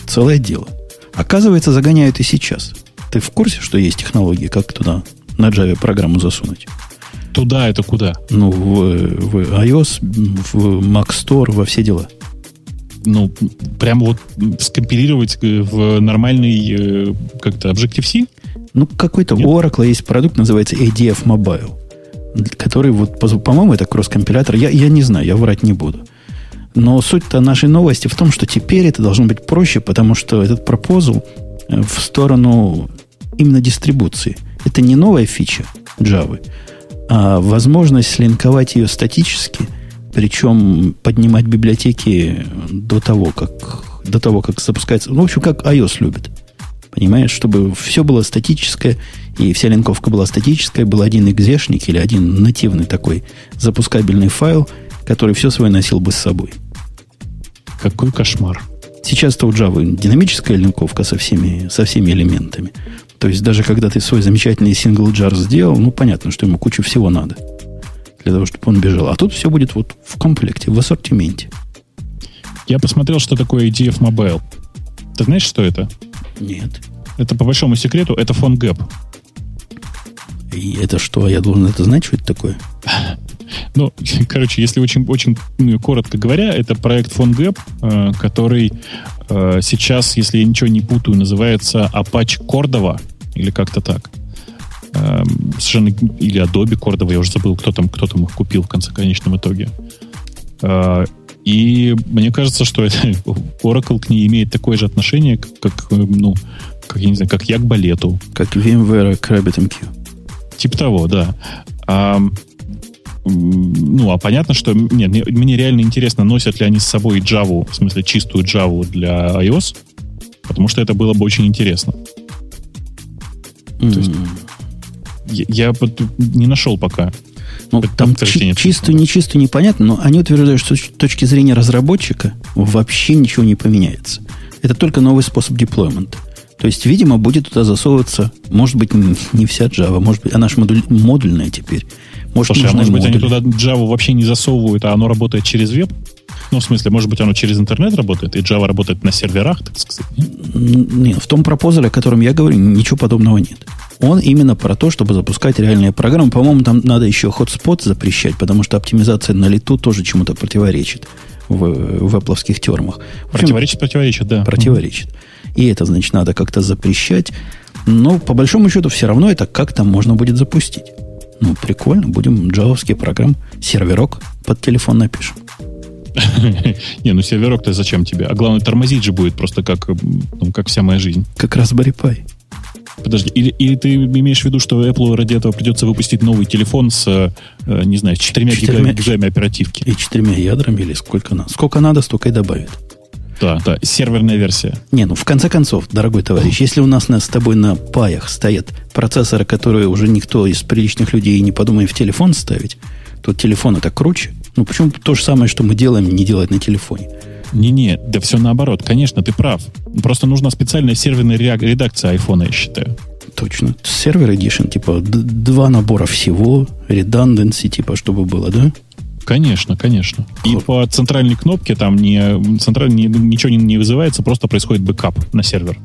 целое дело. Оказывается, загоняют и сейчас. Ты в курсе, что есть технологии, как туда на Java программу засунуть? Туда это куда? Ну, в, в iOS, в Mac Store, во все дела. Ну, прямо вот скомпилировать в нормальный э, как-то Objective-C? Ну, какой-то у Oracle есть продукт, называется ADF Mobile, который вот, по-моему, это кросс-компилятор. Я, я не знаю, я врать не буду. Но суть-то нашей новости в том, что теперь это должно быть проще, потому что этот пропозал э, в сторону именно дистрибуции. Это не новая фича Java, а возможность слинковать ее статически, причем поднимать библиотеки до того, как, до того, как запускается. Ну, в общем, как iOS любит. Понимаешь, чтобы все было статическое, и вся линковка была статическая, был один экзешник или один нативный такой запускабельный файл, который все свое носил бы с собой. Какой кошмар. Сейчас-то у Java динамическая линковка со всеми, со всеми элементами. То есть даже когда ты свой замечательный сингл jar сделал, ну, понятно, что ему кучу всего надо для того, чтобы он бежал. А тут все будет вот в комплекте, в ассортименте. Я посмотрел, что такое ADF Mobile. Ты знаешь, что это? Нет. Это по большому секрету, это фон Гэп. И это что, я должен это знать, что это такое? Ну, короче, если очень, очень ну, коротко говоря, это проект Гэп, э, который э, сейчас, если я ничего не путаю, называется Apache Cordova или как-то так. Эм, совершенно или Adobe Cordova, я уже забыл, кто там, кто там их купил в конце конечном итоге. И мне кажется, что это, Oracle к ней имеет такое же отношение, как, как ну, как, я не знаю, как я к балету. Как VMware к RabbitMQ. Типа того, да. А, ну, а понятно, что нет, мне, мне реально интересно, носят ли они с собой Java, в смысле чистую Java для iOS, потому что это было бы очень интересно. Mm. То есть, я, я не нашел пока. Ну, там чи- чистую, нечистую непонятно, но они утверждают, что с точки зрения разработчика вообще ничего не поменяется. Это только новый способ деплоймента. То есть, видимо, будет туда засовываться, может быть, не вся Java, может быть, она же модуль, модульная теперь. Может, Слушай, а может быть, они туда Java вообще не засовывают, а оно работает через веб? Ну, в смысле, может быть, оно через интернет работает, и Java работает на серверах, так сказать? Нет, в том пропозале, о котором я говорю, ничего подобного нет. Он именно про то, чтобы запускать реальные программы. По-моему, там надо еще хотспот запрещать, потому что оптимизация на лету тоже чему-то противоречит в, в Apple термах. В общем, противоречит, противоречит, да. Противоречит. И это, значит, надо как-то запрещать. Но, по большому счету, все равно это как-то можно будет запустить. Ну, прикольно, будем джавовский программ, серверок под телефон напишем. Не, ну серверок-то зачем тебе? А главное, тормозить же будет просто как, ну, как вся моя жизнь. Как Raspberry Pi. Подожди, или, или ты имеешь в виду, что Apple ради этого придется выпустить новый телефон с, э, не знаю, четырьмя, четырьмя гигами оперативки? И четырьмя ядрами, или сколько надо? Сколько надо, столько и добавит. Да, да, серверная версия. Не, ну в конце концов, дорогой товарищ, если у нас с тобой на паях стоят процессоры, которые уже никто из приличных людей не подумает в телефон ставить, то телефон это круче. Ну почему то же самое, что мы делаем, не делать на телефоне? Не-не, да все наоборот. Конечно, ты прав. Просто нужна специальная серверная редакция айфона, я считаю. Точно. Сервер Edition, типа два набора всего, redundancy, типа, чтобы было, да? Конечно, конечно. И по центральной кнопке там не, централь, не, ничего не, не вызывается, просто происходит бэкап на сервер.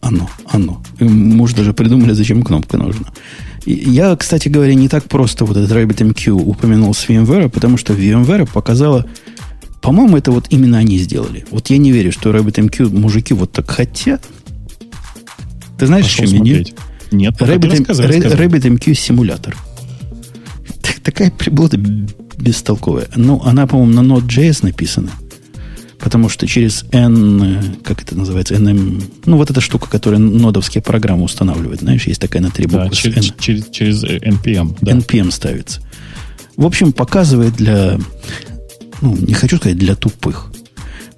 Оно, оно. Уже даже придумали, зачем кнопка нужна. Я, кстати говоря, не так просто вот этот RabbitMQ упомянул с VMware, потому что VMware показала, по-моему, это вот именно они сделали. Вот я не верю, что RabbitMQ мужики вот так хотят. Ты знаешь, Пошел чем смотреть. нет? Нет, RabbitMQ Rabbit симулятор. Такая приблуда бестолковая. Ну, она, по-моему, на Node.js написана. Потому что через N, как это называется, NM, ну, вот эта штука, которая нодовские программы устанавливает, знаешь, есть такая на три буквы. Да, через, через, через NPM. Да. NPM ставится. В общем, показывает для, ну, не хочу сказать для тупых,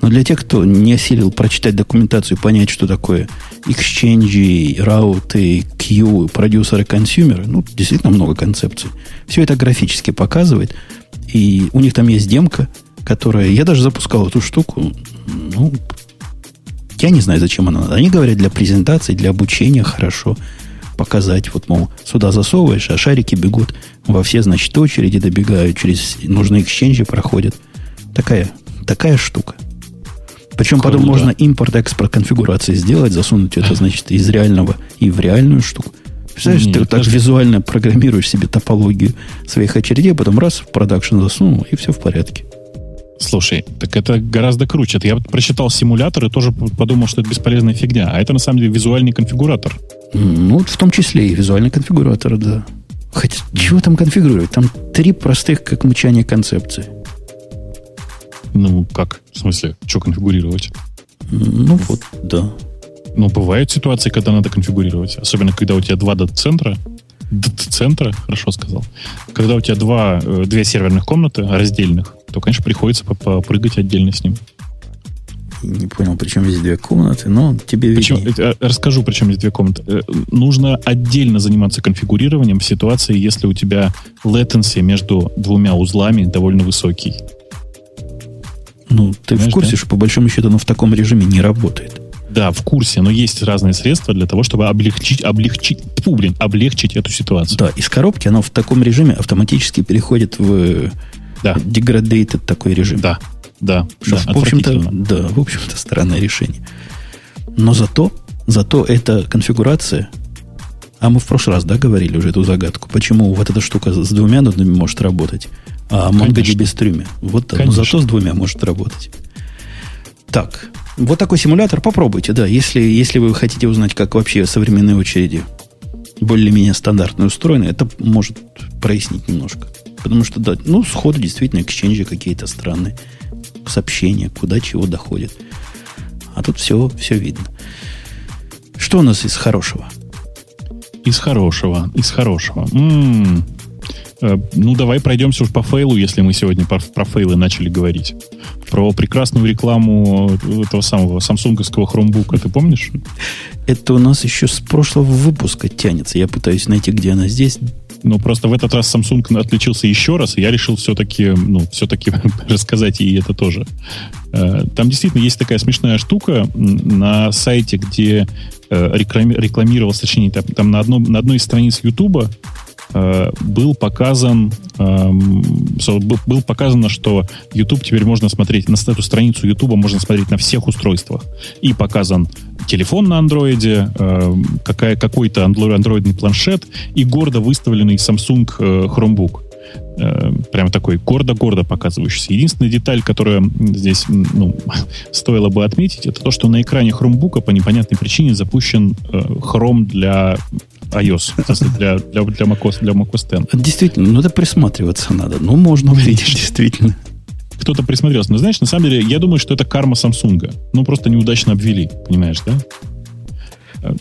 Но для тех, кто не осилил прочитать документацию понять, что такое exchange, рауты, queue, продюсеры, консюмеры, ну, действительно много концепций. Все это графически показывает. И у них там есть демка, которая... Я даже запускал эту штуку. Ну, я не знаю, зачем она надо. Они говорят, для презентации, для обучения хорошо показать. Вот, мол, сюда засовываешь, а шарики бегут во все, значит, очереди добегают, через нужные эксченджи проходят. Такая, такая штука. Причем Круто. потом можно импорт-экспорт конфигурации сделать, засунуть это, значит, из реального и в реальную штуку. Представляешь, Нет, ты так даже... визуально программируешь себе топологию своих очередей, потом раз в продакшн засунул, и все в порядке. Слушай, так это гораздо круче. Я прочитал симулятор и тоже подумал, что это бесполезная фигня. А это на самом деле визуальный конфигуратор. Ну, в том числе и визуальный конфигуратор, да. Хотя, чего там конфигурировать? Там три простых, как мычание концепции. Ну, как? В смысле, что конфигурировать? Ну, вот, да. Ну, бывают ситуации, когда надо конфигурировать. Особенно, когда у тебя два дата-центра. Дата-центра, хорошо сказал. Когда у тебя два, э, две серверных комнаты раздельных, то, конечно, приходится попрыгать отдельно с ним. Не понял, причем здесь две комнаты, но тебе причем, э, Расскажу, причем здесь две комнаты. Э, нужно отдельно заниматься конфигурированием в ситуации, если у тебя latency между двумя узлами довольно высокий. Ну, ты Понимаешь, в курсе, да? что по большому счету оно в таком режиме не работает? Да, в курсе, но есть разные средства для того, чтобы облегчить, облегчить, фу, блин, облегчить эту ситуацию. Да, из коробки оно в таком режиме автоматически переходит в да. degraded такой режим. Да, да, что, да, в общем-то, да, в общем-то, странное решение. Но зато, зато эта конфигурация, а мы в прошлый раз, да, говорили уже эту загадку, почему вот эта штука с двумя нодами может работать, а MongoDB с трюме. Вот, но зато с двумя может работать. Так, вот такой симулятор попробуйте, да, если, если вы хотите узнать, как вообще современные очереди более-менее стандартно устроены, это может прояснить немножко. Потому что, да, ну, сходу действительно эксченджи какие-то странные сообщения, куда чего доходит. А тут все, все видно. Что у нас из хорошего? Из хорошего, из хорошего. М-м-м. Э, ну, давай пройдемся уж по фейлу, если мы сегодня про, про фейлы начали говорить. Про прекрасную рекламу этого самого самсунговского хромбука, ты помнишь? Это у нас еще с прошлого выпуска тянется. Я пытаюсь найти, где она здесь. Ну, просто в этот раз Samsung отличился еще раз, и я решил все-таки, ну, все-таки рассказать ей это тоже. Э, там действительно есть такая смешная штука на сайте, где э, рекламировалось, точнее, там, там на, одном, на одной из страниц YouTube был показан, эм, был показано, что YouTube теперь можно смотреть, на эту страницу YouTube можно смотреть на всех устройствах. И показан телефон на андроиде, эм, какая, какой-то андроидный планшет и гордо выставленный Samsung э, Chromebook э, прям такой гордо-гордо показывающийся. Единственная деталь, которая здесь ну, стоило бы отметить, это то, что на экране Chromebook по непонятной причине запущен э, Chrome для iOS, для, для, для, macOS, для macOS 10. Действительно, ну это присматриваться надо. Ну, можно увидеть, действительно. Кто-то присмотрелся. Но знаешь, на самом деле, я думаю, что это карма Samsung. Ну, просто неудачно обвели, понимаешь, да?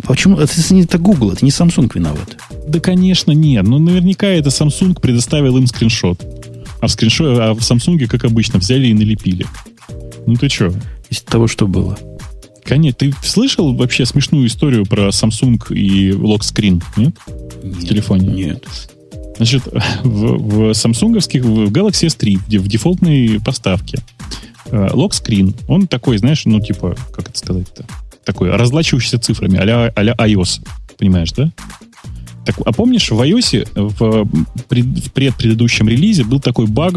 Почему? Это не это Google, это не Samsung виноват. Да, конечно, нет. Но ну, наверняка это Samsung предоставил им скриншот. А в скриншоте, а в Samsung, как обычно, взяли и налепили. Ну ты что? Из того, что было. Конечно, ты слышал вообще смешную историю про Samsung и локскрин, нет? нет в телефоне? Нет. Значит, в, в самсунговских, в Galaxy S3, в, в дефолтной поставке, э, локскрин, он такой, знаешь, ну, типа, как это сказать-то? Такой разлачивающийся цифрами, а-ля, а iOS. Понимаешь, да? Так, а помнишь, в iOS в, пред, в предпредыдущем релизе был такой баг,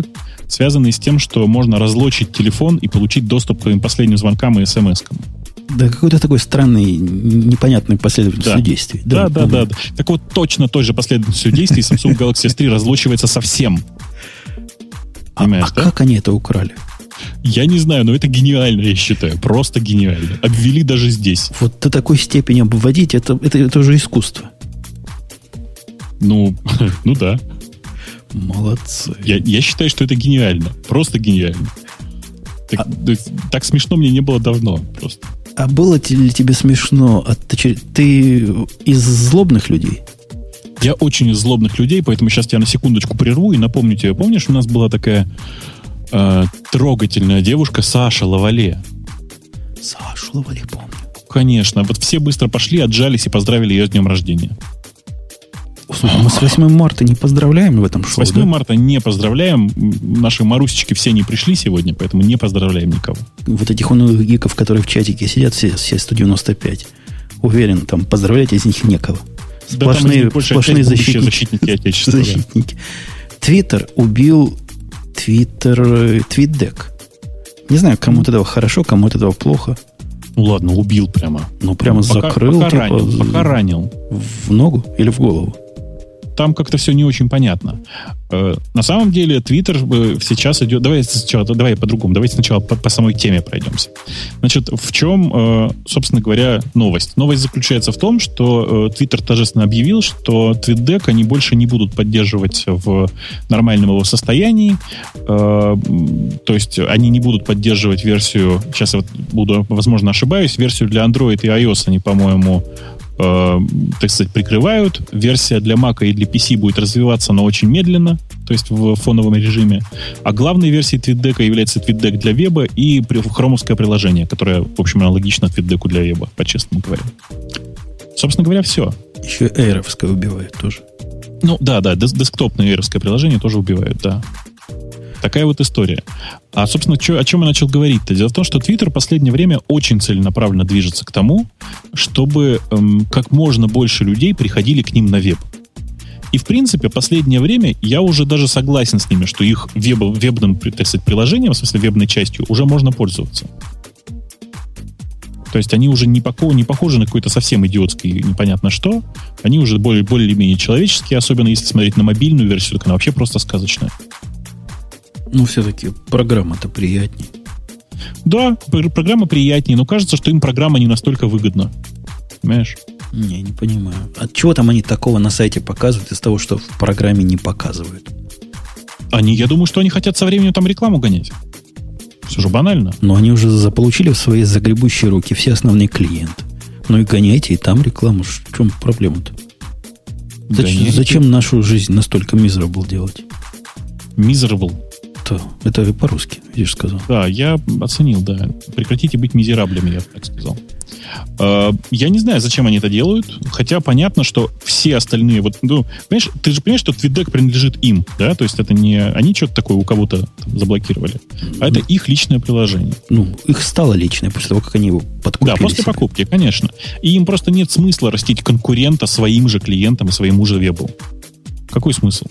связанный с тем, что можно разлочить телефон и получить доступ к своим последним звонкам и смс-кам. Да, какой-то такой странный, непонятный последовательностью да. действий. Да, да, да, да, Так вот, точно той же последовательностью действий Samsung Galaxy S3 разлучивается совсем. А, а да? как они это украли? Я не знаю, но это гениально, я считаю. Просто гениально. Обвели даже здесь. Вот до такой степени обводить, это, это, это уже искусство. Ну, ну да. Молодцы. Я, я считаю, что это гениально. Просто гениально. Так, а... так смешно мне не было давно. Просто. А было ли тебе смешно? От, ты из злобных людей? Я очень из злобных людей, поэтому сейчас я на секундочку прерву и напомню тебе. Помнишь, у нас была такая Э, трогательная девушка Саша Лавале. Сашу Лавале помню. Конечно. Вот все быстро пошли, отжались и поздравили ее с днем рождения. Слушай, мы с 8 марта не поздравляем в этом шоу, С 8 да? марта не поздравляем. Наши марусечки все не пришли сегодня, поэтому не поздравляем никого. Вот этих унылых гиков, которые в чатике сидят, все, все 195. Уверен, там поздравлять из них некого. Сплошные, да, сплошные защитники. защитники Отечества. Защитники. Твиттер убил Твиттер, Твитдек. Не знаю, кому от этого хорошо, кому от этого плохо. Ну ладно, убил прямо. Ну прямо пока, закрыл. Пока типа, ранил, пока ранил. В ногу или в голову? Там как-то все не очень понятно. Э, на самом деле Twitter э, сейчас идет... Давай сначала, давай по-другому. Давайте сначала по, по самой теме пройдемся. Значит, в чем, э, собственно говоря, новость? Новость заключается в том, что Twitter торжественно объявил, что TweetDeck они больше не будут поддерживать в нормальном его состоянии. То есть они не будут поддерживать версию... Сейчас я вот буду, возможно, ошибаюсь. Версию для Android и iOS они, по-моему, э, так сказать, прикрывают. Версия для Mac и для PC будет развиваться, но очень медленно, то есть в фоновом режиме. А главной версией TweetDeck является TweetDeck для веба и хромовское приложение, которое, в общем, аналогично TweetDeck для веба, по-честному говоря. Собственно говоря, все. Еще эйровское убивает тоже. Ну, да, да, десктопное эйровское приложение тоже убивает, да. Такая вот история. А, собственно, чё, о чем я начал говорить-то? Дело в том, что Twitter в последнее время очень целенаправленно движется к тому, чтобы эм, как можно больше людей приходили к ним на веб. И, в принципе, последнее время я уже даже согласен с ними, что их веб, вебным так сказать, приложением, в смысле вебной частью, уже можно пользоваться. То есть они уже не, похожи, не похожи на какой-то совсем идиотский непонятно что. Они уже более, более-менее человеческие, особенно если смотреть на мобильную версию, так она вообще просто сказочная. Ну, все-таки программа-то приятнее. Да, программа приятнее, но кажется, что им программа не настолько выгодна. Понимаешь? Не, не понимаю. От чего там они такого на сайте показывают из того, что в программе не показывают? Они, я думаю, что они хотят со временем там рекламу гонять. Все же банально. Но они уже заполучили в свои загребущие руки все основные клиенты. Ну и гоняйте, и там рекламу. В чем проблема-то? Зачем, зачем нашу жизнь настолько miserable делать? Miserable? Это, это по-русски, видишь, сказал. Да, я оценил, да. Прекратите быть мизераблями, я так сказал. А, я не знаю, зачем они это делают, хотя понятно, что все остальные, вот, ну, понимаешь, ты же понимаешь, что TweetDeck принадлежит им, да, то есть это не они что-то такое у кого-то заблокировали, а это их личное приложение. Ну, их стало личное после того, как они его подкупили. Да, после себе. покупки, конечно. И им просто нет смысла растить конкурента своим же клиентам и своему же вебу. Какой смысл?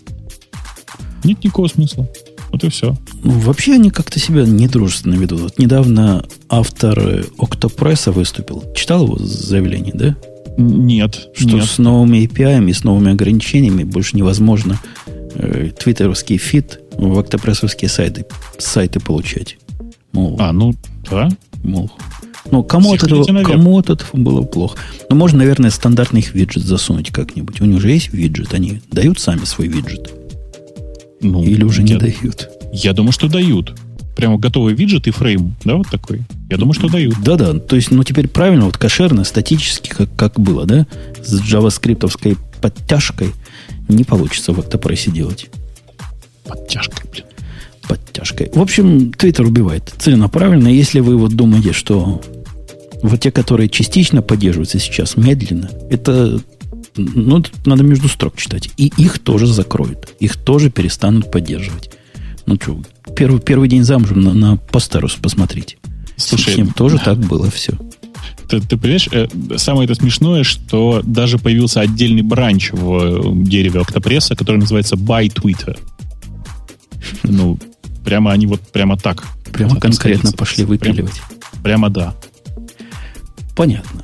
Нет никакого смысла. Вот и все. Вообще они как-то себя недружественно ведут. Вот недавно автор Октопресса выступил. Читал его заявление, да? Нет. Что нет. с новыми API, с новыми ограничениями больше невозможно э, твиттеровский feed в октопрессовские сайты, сайты получать. Мол, а, ну, да. Мол, ну, кому от, этого, кому от этого было плохо? Ну, можно, наверное, стандартный их виджет засунуть как-нибудь. У них уже есть виджет, они дают сами свой виджет. Ну, Или уже не дают? Я думаю, что дают. Прямо готовый виджет iframe, да, вот такой. Я думаю, что дают. Да-да, то есть, ну, теперь правильно, вот кошерно, статически, как, как было, да, с джаваскриптовской подтяжкой не получится в Octopress делать. Подтяжкой, блин. Подтяжкой. В общем, Твиттер убивает целенаправленно. Если вы вот думаете, что вот те, которые частично поддерживаются сейчас медленно, это ну, надо между строк читать. И их тоже закроют. Их тоже перестанут поддерживать. Ну что, первый, первый день замужем на, на Постарус посмотрите. Слушай, С ним тоже так было все. Ты, ты понимаешь, э, самое это смешное, что даже появился отдельный бранч в э, дереве Октопресса, который называется By Twitter. Ну, прямо они вот прямо так. Прямо конкретно пошли выпиливать. Прямо, прямо да. Понятно.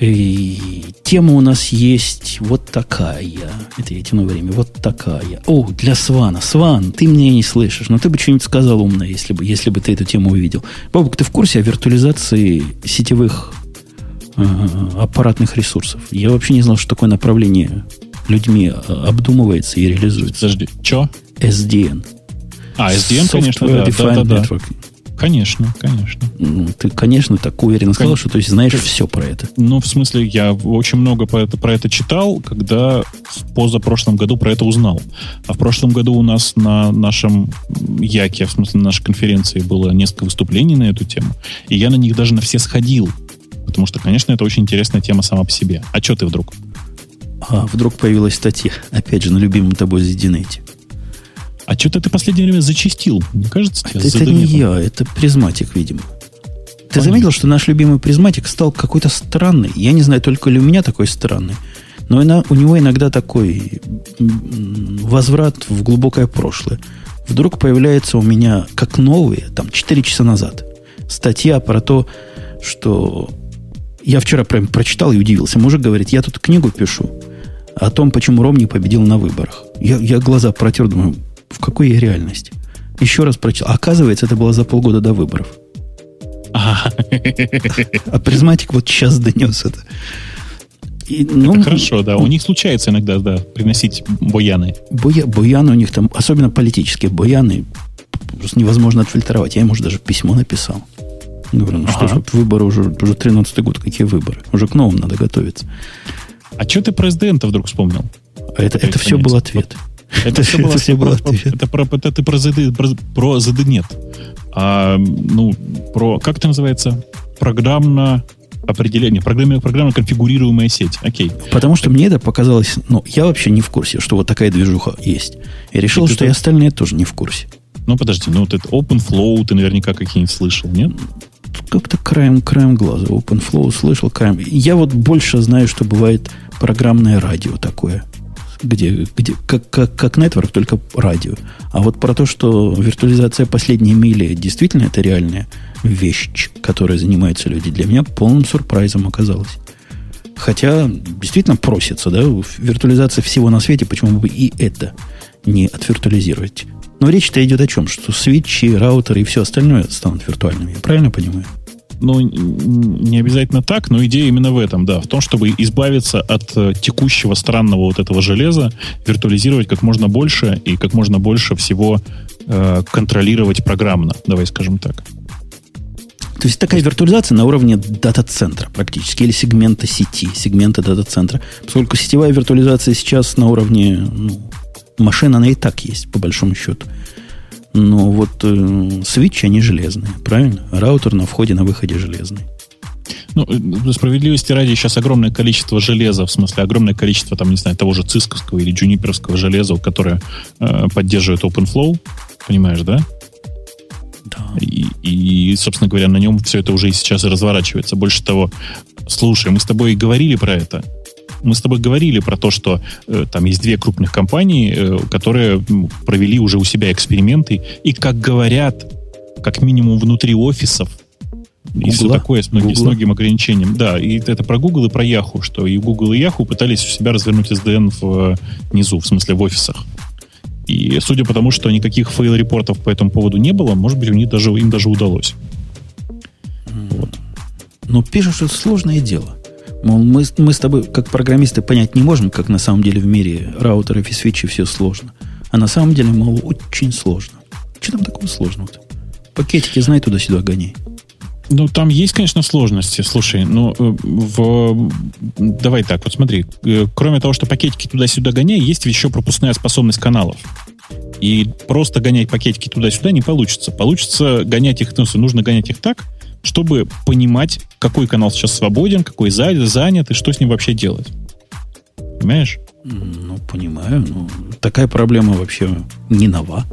И тема у нас есть вот такая. Это я тяну время. Вот такая. О, для Свана. Сван, ты меня не слышишь, но ты бы что-нибудь сказал умное, если бы, если бы ты эту тему увидел. Бабук, ты в курсе о виртуализации сетевых э, аппаратных ресурсов? Я вообще не знал, что такое направление людьми э, обдумывается и реализуется. Подожди, что? SDN. А, SDN, Software конечно, да, Defined да, да, Network. Конечно, конечно. Ну, ты, конечно, так уверенно сказал, что то есть знаешь все про это. Ну, в смысле, я очень много про это, про это читал, когда в позапрошлом году про это узнал. А в прошлом году у нас на нашем Яке, в смысле на нашей конференции, было несколько выступлений на эту тему. И я на них даже на все сходил. Потому что, конечно, это очень интересная тема сама по себе. А что ты вдруг? А вдруг появилась статья, опять же, на любимом тобой ZDNet. А что-то ты последнее время зачистил, не кажется тебе? Это не я, это призматик, видимо. Ты Понятно. заметил, что наш любимый призматик стал какой-то странный? Я не знаю, только ли у меня такой странный. Но она, у него иногда такой возврат в глубокое прошлое. Вдруг появляется у меня, как новые, там, 4 часа назад, статья про то, что я вчера прям прочитал и удивился. Мужик говорит, я тут книгу пишу о том, почему Ромни победил на выборах. Я, я глаза протер, думаю, в какой я реальности? Еще раз прочитал. Оказывается, это было за полгода до выборов. А призматик вот сейчас донес это. И, ну, это хорошо, да. У них случается иногда, да, приносить бояны. Боя, бояны у них там, особенно политические бояны, просто невозможно отфильтровать. Я ему уже даже письмо написал. Говорю, ну ага. что ж, выборы уже, уже 13-й год, какие выборы? Уже к новым надо готовиться. А что ты президента вдруг вспомнил? А это, это все был ответ. Это все было, все было это, про, это ты про ZD, про, про ZD нет. А, ну, про, как это называется? Программно определение, программно, программно конфигурируемая сеть. Окей. Потому что мне это показалось, ну, я вообще не в курсе, что вот такая движуха есть. И решил, что это... и остальные тоже не в курсе. Ну, подожди, ну вот это OpenFlow ты наверняка какие-нибудь слышал, нет? Как-то краем, краем глаза OpenFlow слышал, краем. Я вот больше знаю, что бывает программное радио такое где, где как, как, как network, только радио. А вот про то, что виртуализация последней мили действительно это реальная вещь, которой занимаются люди, для меня полным сюрпризом оказалось. Хотя действительно просится, да, виртуализация всего на свете, почему бы и это не отвиртуализировать. Но речь-то идет о чем? Что свитчи, раутеры и все остальное станут виртуальными. Я правильно понимаю? Ну, не обязательно так, но идея именно в этом, да, в том, чтобы избавиться от э, текущего странного вот этого железа, виртуализировать как можно больше и как можно больше всего э, контролировать программно, давай скажем так. То есть такая виртуализация на уровне дата-центра практически, или сегмента сети, сегмента дата-центра. Поскольку сетевая виртуализация сейчас на уровне ну, машин, она и так есть, по большому счету. Но вот э, свитчи, они железные, правильно? Раутер на входе, на выходе железный. Ну, э, справедливости ради, сейчас огромное количество железа, в смысле огромное количество, там, не знаю, того же цисковского или джуниперского железа, которое э, поддерживает OpenFlow, понимаешь, да? Да. И, и, собственно говоря, на нем все это уже и сейчас и разворачивается. Больше того, слушай, мы с тобой и говорили про это мы с тобой говорили про то, что э, там есть две крупных компании, э, которые провели уже у себя эксперименты, и, как говорят, как минимум внутри офисов, Google, и все такое с, многим, с многим ограничением. Да, и это про Google и про Yahoo, что и Google, и Yahoo пытались у себя развернуть SDN внизу, в смысле в офисах. И судя по тому, что никаких fail-репортов по этому поводу не было, может быть, у них даже, им даже удалось. Вот. Но пишут, что это сложное дело. Мол, мы, мы с тобой, как программисты, понять не можем, как на самом деле в мире раутеров и свичей все сложно. А на самом деле, мол, очень сложно. Что там такого сложного-то? Пакетики, знай, туда-сюда гоняй. Ну, там есть, конечно, сложности. Слушай, ну, э, в... давай так, вот смотри. Э, кроме того, что пакетики туда-сюда гоняй, есть еще пропускная способность каналов. И просто гонять пакетики туда-сюда не получится. Получится гонять их, ну, нужно гонять их так, чтобы понимать, какой канал сейчас свободен, какой занят и что с ним вообще делать. Понимаешь? Ну, понимаю. Ну, такая проблема вообще не нова.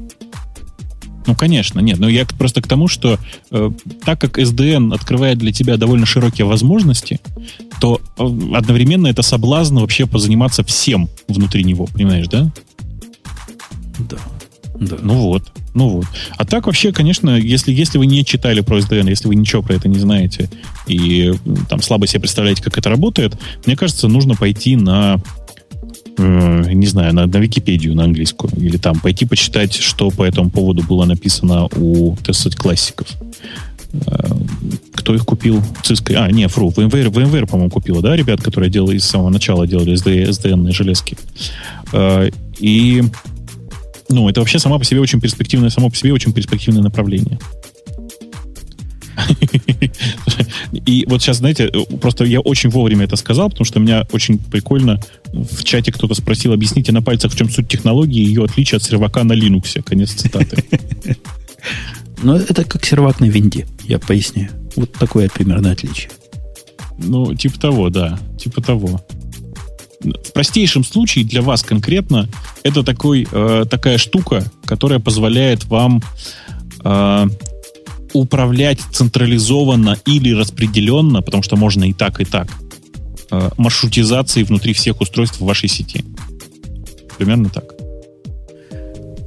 Ну, конечно, нет. Но я просто к тому, что э, так как SDN открывает для тебя довольно широкие возможности, то э, одновременно это соблазн вообще позаниматься всем внутри него, понимаешь, да? Да. Да. Ну вот, ну вот. А так вообще, конечно, если, если вы не читали про SDN, если вы ничего про это не знаете и там слабо себе представляете, как это работает, мне кажется, нужно пойти на э, не знаю, на, на Википедию, на английскую, или там пойти почитать, что по этому поводу было написано у, так классиков. Э, кто их купил? Cisco. А, не, фру, VMware, VMware, по-моему, купила, да, ребят, которые делали с самого начала делали SD, SDN железки. Э, и ну, это вообще сама по себе очень перспективное, само по себе очень перспективное направление. И вот сейчас, знаете, просто я очень вовремя это сказал, потому что меня очень прикольно в чате кто-то спросил, объясните на пальцах, в чем суть технологии и ее отличие от сервака на Linux. Конец цитаты. Ну, это как сервак на винде, я поясняю. Вот такое примерно отличие. Ну, типа того, да. Типа того. В простейшем случае для вас конкретно это такой, э, такая штука, которая позволяет вам э, управлять централизованно или распределенно, потому что можно и так, и так, э, маршрутизацией внутри всех устройств в вашей сети. Примерно так.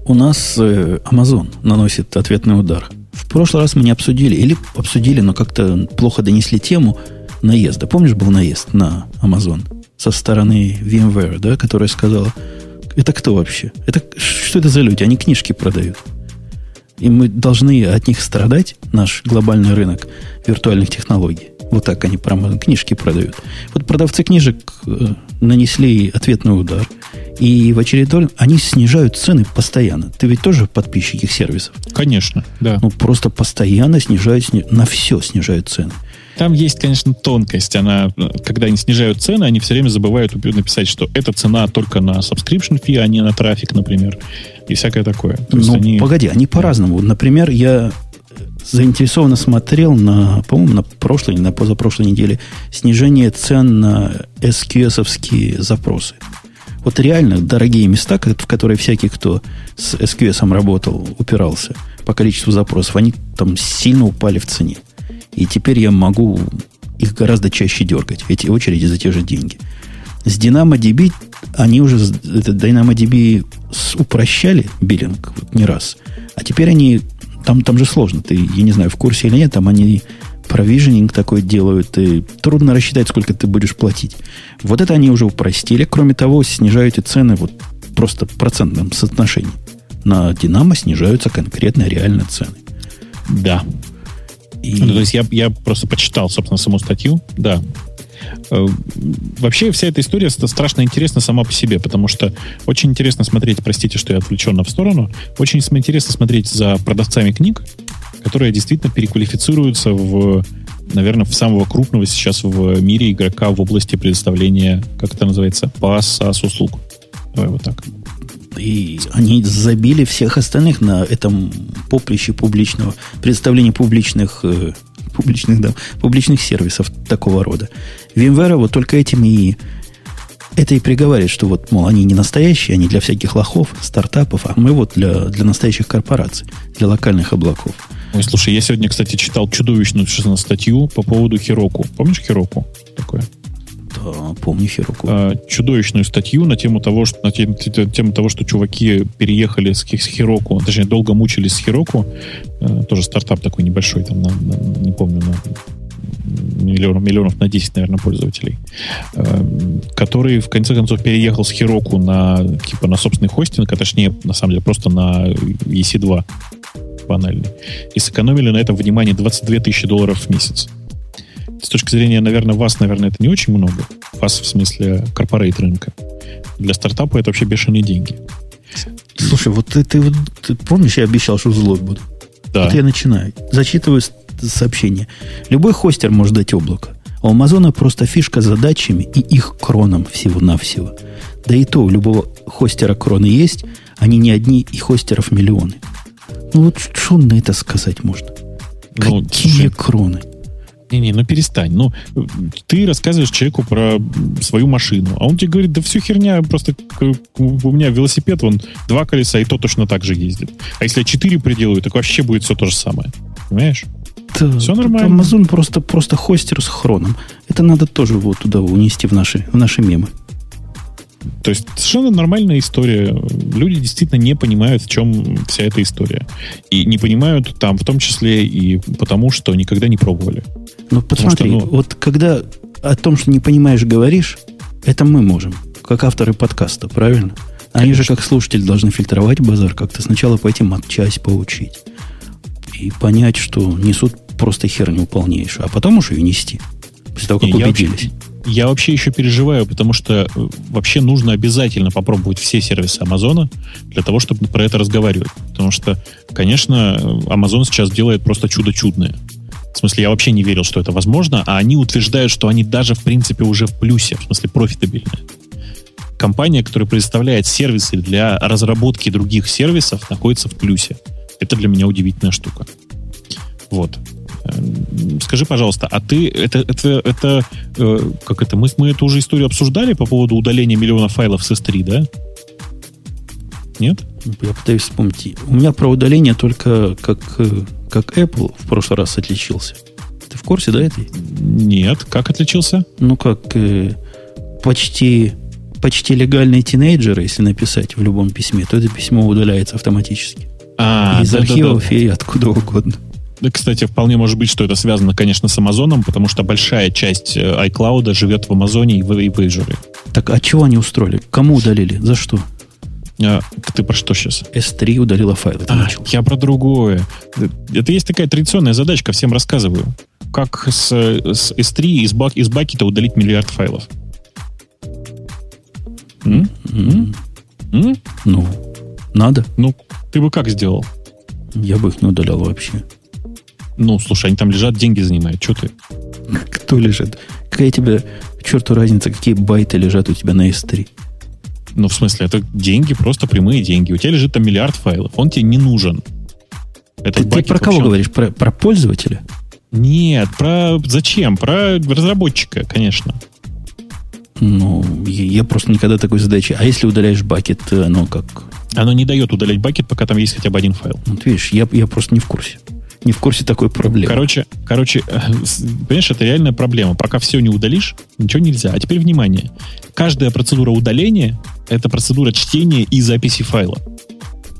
У нас э, Amazon наносит ответный удар. В прошлый раз мы не обсудили, или обсудили, но как-то плохо донесли тему наезда. Помнишь, был наезд на Amazon со стороны VMware, да, которая сказала, это кто вообще? Это, что это за люди? Они книжки продают. И мы должны от них страдать, наш глобальный рынок виртуальных технологий. Вот так они прямо книжки продают. Вот продавцы книжек э, нанесли ответный удар. И в очередной они снижают цены постоянно. Ты ведь тоже подписчик их сервисов? Конечно, да. Ну, просто постоянно снижают, на все снижают цены. Там есть, конечно, тонкость. Она, когда они снижают цены, они все время забывают написать, что эта цена только на subscription fee, а не на трафик, например. И всякое такое. То ну, они... погоди, они по-разному. Например, я заинтересованно смотрел на, по-моему, на прошлой, на позапрошлой неделе снижение цен на SQS-овские запросы. Вот реально дорогие места, в которые всякий, кто с SQS работал, упирался по количеству запросов, они там сильно упали в цене. И теперь я могу их гораздо чаще дергать, эти очереди за те же деньги. С DynamoDB они уже, это DynamoDB упрощали биллинг вот, не раз. А теперь они, там, там же сложно, ты, я не знаю, в курсе или нет, там они провиженинг такой делают, и трудно рассчитать, сколько ты будешь платить. Вот это они уже упростили. Кроме того, снижают и цены вот просто в процентном соотношении. На Динамо снижаются конкретно реально цены. Да. И... Ну, то есть я, я просто почитал, собственно, саму статью, да. Э, вообще вся эта история страшно интересна сама по себе, потому что очень интересно смотреть, простите, что я отвлеченно в сторону, очень интересно смотреть за продавцами книг, которые действительно переквалифицируются в, наверное, в самого крупного сейчас в мире игрока в области предоставления, как это называется, пас услуг. Давай вот так. И они забили всех остальных на этом поприще публичного, представления публичных, э, публичных, да, публичных сервисов такого рода. VMware вот только этими и это и приговаривает, что вот, мол, они не настоящие, они для всяких лохов, стартапов, а мы вот для, для настоящих корпораций, для локальных облаков. Ой, слушай, я сегодня, кстати, читал чудовищную статью по поводу Хироку. Помнишь Хироку? Такое? Да, помню Хироку. А, чудовищную статью на тему того, что на тему того, что чуваки переехали с, с Хироку, точнее, долго мучились с Хироку. А, тоже стартап такой небольшой, там, на, на, не помню, на миллионов, миллионов на 10, наверное, пользователей, а, который в конце концов переехал с Хироку на, типа, на собственный хостинг, а точнее, на самом деле, просто на EC2 банальный. И сэкономили на этом, внимание, 22 тысячи долларов в месяц. С точки зрения, наверное, вас, наверное, это не очень много. Вас, в смысле, корпорейт рынка. Для стартапа это вообще бешеные деньги. Слушай, вот ты, ты, ты помнишь, я обещал, что злой буду? Да. Вот я начинаю. Зачитываю сообщение. Любой хостер может дать облако. У Амазона просто фишка с задачами и их кроном всего-навсего. Да и то, у любого хостера кроны есть, они не одни, и хостеров миллионы. Ну вот что на это сказать можно? Ну, Какие слушай, кроны? Не-не, ну перестань. Ну, ты рассказываешь человеку про свою машину, а он тебе говорит, да все херня, просто у меня велосипед, он два колеса, и то точно так же ездит. А если я четыре приделаю, так вообще будет все то же самое. Понимаешь? Да, все нормально. Amazon просто, просто хостер с хроном. Это надо тоже вот туда унести в наши, в наши мемы. То есть совершенно нормальная история. Люди действительно не понимают, в чем вся эта история. И не понимают там в том числе и потому, что никогда не пробовали. Ну, посмотри, что, ну, вот когда о том, что не понимаешь, говоришь, это мы можем, как авторы подкаста, правильно? Они Конечно. же, как слушатель, должны фильтровать базар как-то. Сначала пойти матчасть поучить. И понять, что несут просто херню полнейшую. А потом уже ее нести. После того, как и убедились. Я я вообще еще переживаю, потому что э, вообще нужно обязательно попробовать все сервисы Амазона для того, чтобы про это разговаривать. Потому что, конечно, Amazon сейчас делает просто чудо чудное. В смысле, я вообще не верил, что это возможно, а они утверждают, что они даже, в принципе, уже в плюсе, в смысле, профитабельные. Компания, которая предоставляет сервисы для разработки других сервисов, находится в плюсе. Это для меня удивительная штука. Вот. Эм, скажи, пожалуйста, а ты это это это э, как это мы мы эту уже историю обсуждали по поводу удаления миллиона файлов с S3, да? Нет? Я пытаюсь вспомнить. У меня про удаление только как, э, как Apple в прошлый раз отличился. Ты в курсе, да, этой? Нет. Как отличился? Ну, как э, почти, почти легальные тинейджеры, если написать в любом письме, то это письмо удаляется автоматически. А, Из да, архивов да, да. и откуда угодно. Да, кстати, вполне может быть, что это связано, конечно, с Амазоном, потому что большая часть э, iCloud живет в Амазоне и в, и в Azure. Так, а чего они устроили? Кому удалили? За что? А, ты про что сейчас? S3 удалила файлы. А, начал. я про другое. Это есть такая традиционная задачка, всем рассказываю. Как с, с S3 из, бак, из бакета удалить миллиард файлов. М? М, М? Ну, надо. Ну, ты бы как сделал? Я бы их не удалял вообще. Ну, слушай, они там лежат, деньги занимают. Что ты? Кто лежит? Какая тебе, к черту разница, какие байты лежат у тебя на S3? Ну, в смысле, это деньги, просто прямые деньги. У тебя лежит там миллиард файлов. Он тебе не нужен. Этот Ты, ты про кого говоришь? Про, про пользователя? Нет, про зачем? Про разработчика, конечно. Ну, я, я просто никогда такой задачи. А если удаляешь бакет, э, оно как? Оно не дает удалять бакет, пока там есть хотя бы один файл. Вот видишь, я, я просто не в курсе. Не в курсе такой проблемы. Короче, короче, э, понимаешь, это реальная проблема. Пока все не удалишь, ничего нельзя. А теперь внимание. Каждая процедура удаления — это процедура чтения и записи файла.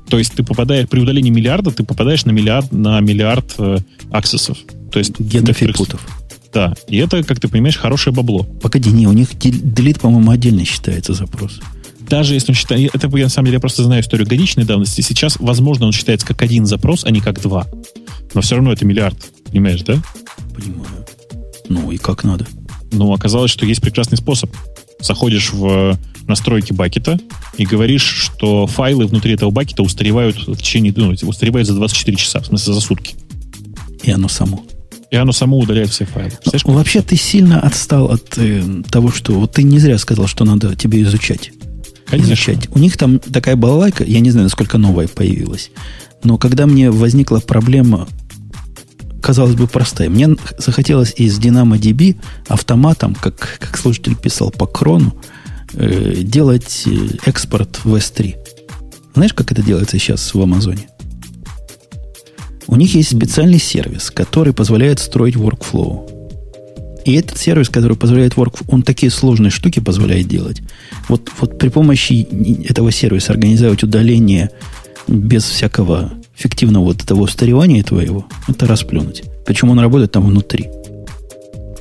То есть ты попадаешь при удалении миллиарда, ты попадаешь на миллиард, на миллиард э, аксессов. То есть Гетов и путов. Да. И это, как ты понимаешь, хорошее бабло. Погоди, не, у них дел- делит, по-моему, отдельно считается запрос. Даже если он считает... Это я, на самом деле, просто знаю историю годичной давности. Сейчас, возможно, он считается как один запрос, а не как два. Но все равно это миллиард. Понимаешь, да? Понимаю. Ну и как надо. Но оказалось, что есть прекрасный способ. Заходишь в настройки бакета и говоришь, что файлы внутри этого бакета устаревают в течение, ну, устаревают за 24 часа, в смысле за сутки. И оно само. И оно само удаляет все файлы. Представляешь, как- Вообще ты сильно отстал от э, того, что... Вот ты не зря сказал, что надо тебе изучать. Конечно. изучать. У них там такая балалайка, я не знаю, насколько новая появилась. Но когда мне возникла проблема, казалось бы, простая, мне захотелось из DynamoDB автоматом, как, как слушатель писал по крону, э, делать э, экспорт в S3. Знаешь, как это делается сейчас в Амазоне? У них есть специальный сервис, который позволяет строить workflow. И этот сервис, который позволяет work, он такие сложные штуки позволяет делать. Вот, вот при помощи этого сервиса организовать удаление без всякого фиктивного вот этого устаревания твоего, это расплюнуть. Причем он работает там внутри.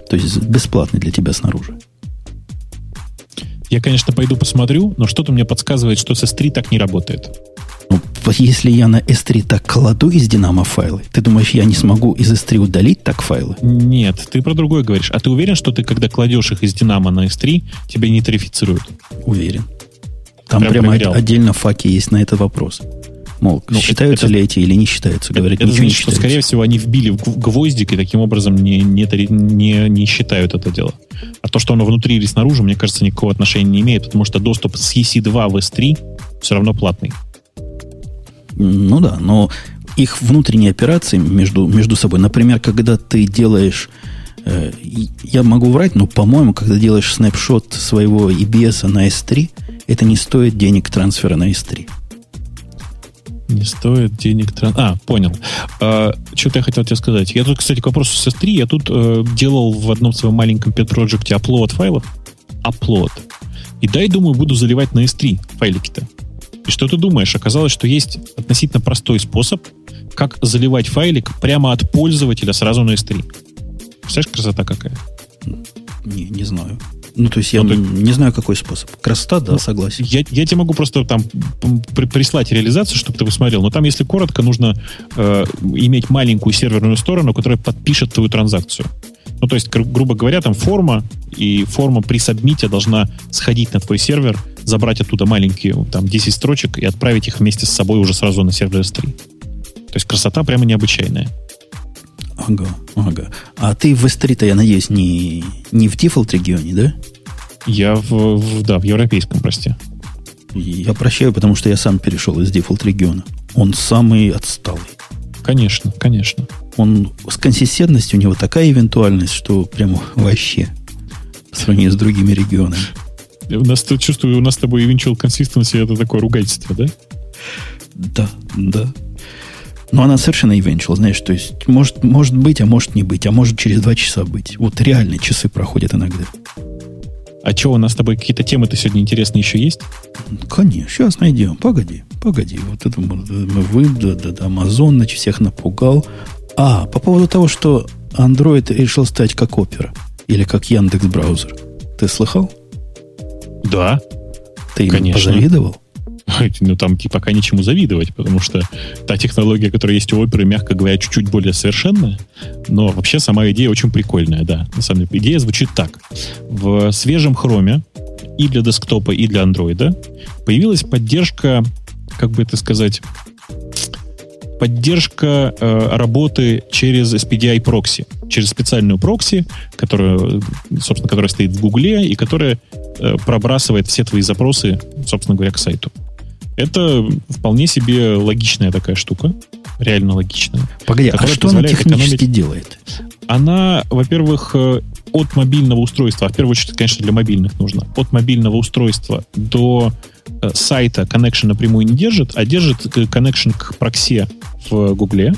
То есть бесплатный для тебя снаружи. Я, конечно, пойду посмотрю, но что-то мне подсказывает, что с S3 так не работает. Ну, вот если я на S3 так кладу из Динамо файлы, ты думаешь, я не смогу из S3 удалить так файлы? Нет, ты про другое говоришь. А ты уверен, что ты, когда кладешь их из Динамо на S3, тебя не тарифицируют? Уверен. Там Прям прямо проверял. от- отдельно факи есть на этот вопрос. Мол, Ну, считаются это- ли эти или не считаются? Говорят, это значит, что, скорее всего, они вбили в гв- гвоздик и таким образом не, не, не, не считают это дело. А то, что оно внутри или снаружи, мне кажется, никакого отношения не имеет, потому что доступ с EC2 в S3 все равно платный. Ну да, но их внутренние операции между, между собой, например, когда ты делаешь, я могу врать, но, по-моему, когда делаешь снапшот своего EBS на S3, это не стоит денег трансфера на S3. Не стоит денег тран... А, понял. что-то я хотел тебе сказать. Я тут, кстати, к вопросу с S3, я тут э, делал в одном своем маленьком pet проекте upload файлов. Upload. И дай, думаю, буду заливать на S3 файлики-то. И что ты думаешь? Оказалось, что есть относительно простой способ, как заливать файлик прямо от пользователя сразу на S3. Представляешь, красота какая? Не, не знаю. Ну, то есть я Ну, ты- не знаю, какой способ. Красота, да, Ну, согласен. Я, я тебе могу просто там при- прислать реализацию, чтобы ты посмотрел. Но там, если коротко, нужно э, иметь маленькую серверную сторону, которая подпишет твою транзакцию. Ну, то есть, гру- грубо говоря, там форма, и форма при submit'е должна сходить на твой сервер, забрать оттуда маленькие, там, 10 строчек и отправить их вместе с собой уже сразу на сервер S3. То есть красота прямо необычайная. Ага, ага. А ты в S3-то, я надеюсь, не, не в дефолт регионе, да? Я в, в, да, в европейском, прости. Я прощаю, потому что я сам перешел из дефолт региона. Он самый отсталый. Конечно, конечно. Он с консистентностью у него такая эвентуальность, что прямо вообще по сравнению с другими регионами. У нас чувствую, у нас с тобой eventual consistency это такое ругательство, да? Да, да. Но она совершенно eventual, знаешь, то есть может, может быть, а может не быть, а может через два часа быть. Вот реально часы проходят иногда. А что, у нас с тобой какие-то темы-то сегодня интересные еще есть? Конечно, сейчас найдем. Погоди, погоди. Вот это вы, да, да, да, Amazon, значит, всех напугал. А, по поводу того, что Android решил стать как Opera. Или как Яндекс браузер. Ты слыхал? Да. Ты им Конечно. позавидовал? Ну, там типа пока ничему завидовать, потому что та технология, которая есть у оперы, мягко говоря, чуть-чуть более совершенная, но вообще сама идея очень прикольная, да. На самом деле, идея звучит так. В свежем хроме и для десктопа, и для андроида появилась поддержка, как бы это сказать, поддержка э, работы через SPDI прокси, через специальную прокси, которую, собственно, которая стоит в Гугле и которая э, пробрасывает все твои запросы, собственно говоря, к сайту. Это вполне себе логичная такая штука, реально логичная. Погоди, а что она технически экономить- делает? Она, во-первых, э, от мобильного устройства, а в первую очередь, конечно, для мобильных нужно, от мобильного устройства до э, сайта connection напрямую не держит, а держит э, connection к проксе в Гугле,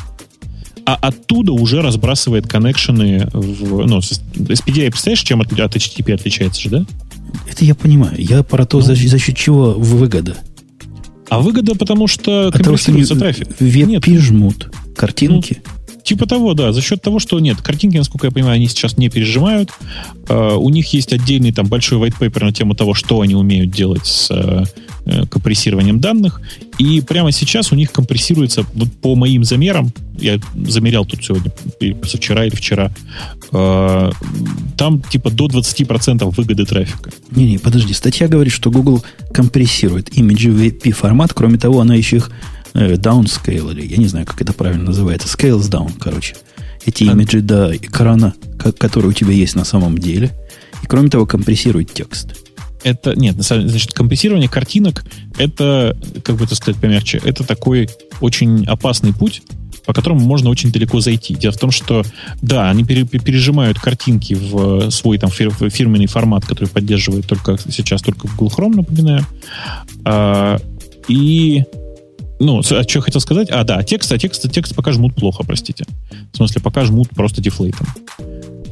а оттуда уже разбрасывает коннекшены в... Ну, SPDI, представляешь, чем от, от HTTP отличается же, да? Это я понимаю. Я про то, Ну. за, за счет чего выгода. А выгода, потому что компрессируется трафик. Нет. веб жмут картинки. Типа того, да, за счет того, что нет, картинки, насколько я понимаю, они сейчас не пережимают. Э, у них есть отдельный там большой white paper на тему того, что они умеют делать с э, э, компрессированием данных. И прямо сейчас у них компрессируется, вот по моим замерам, я замерял тут сегодня, позавчера или вчера, э, там типа до 20% выгоды трафика. Не-не, подожди. Статья говорит, что Google компрессирует имиджи в WebP формат. Кроме того, она еще их downscale, или я не знаю, как это правильно называется. Scales down, короче. Эти А- имиджи до экрана, ко- который у тебя есть на самом деле. И кроме того, компрессирует текст. Это, нет, на самом деле, значит, компрессирование картинок, это, как бы это сказать помягче, это такой очень опасный путь, по которому можно очень далеко зайти. Дело в том, что, да, они пере- пережимают картинки в свой там фир- фирменный формат, который поддерживает только сейчас только Google Chrome, напоминаю. А, и ну, а что я хотел сказать? А, да, текст, а текст, текст пока жмут плохо, простите. В смысле, пока жмут просто дефлейтом.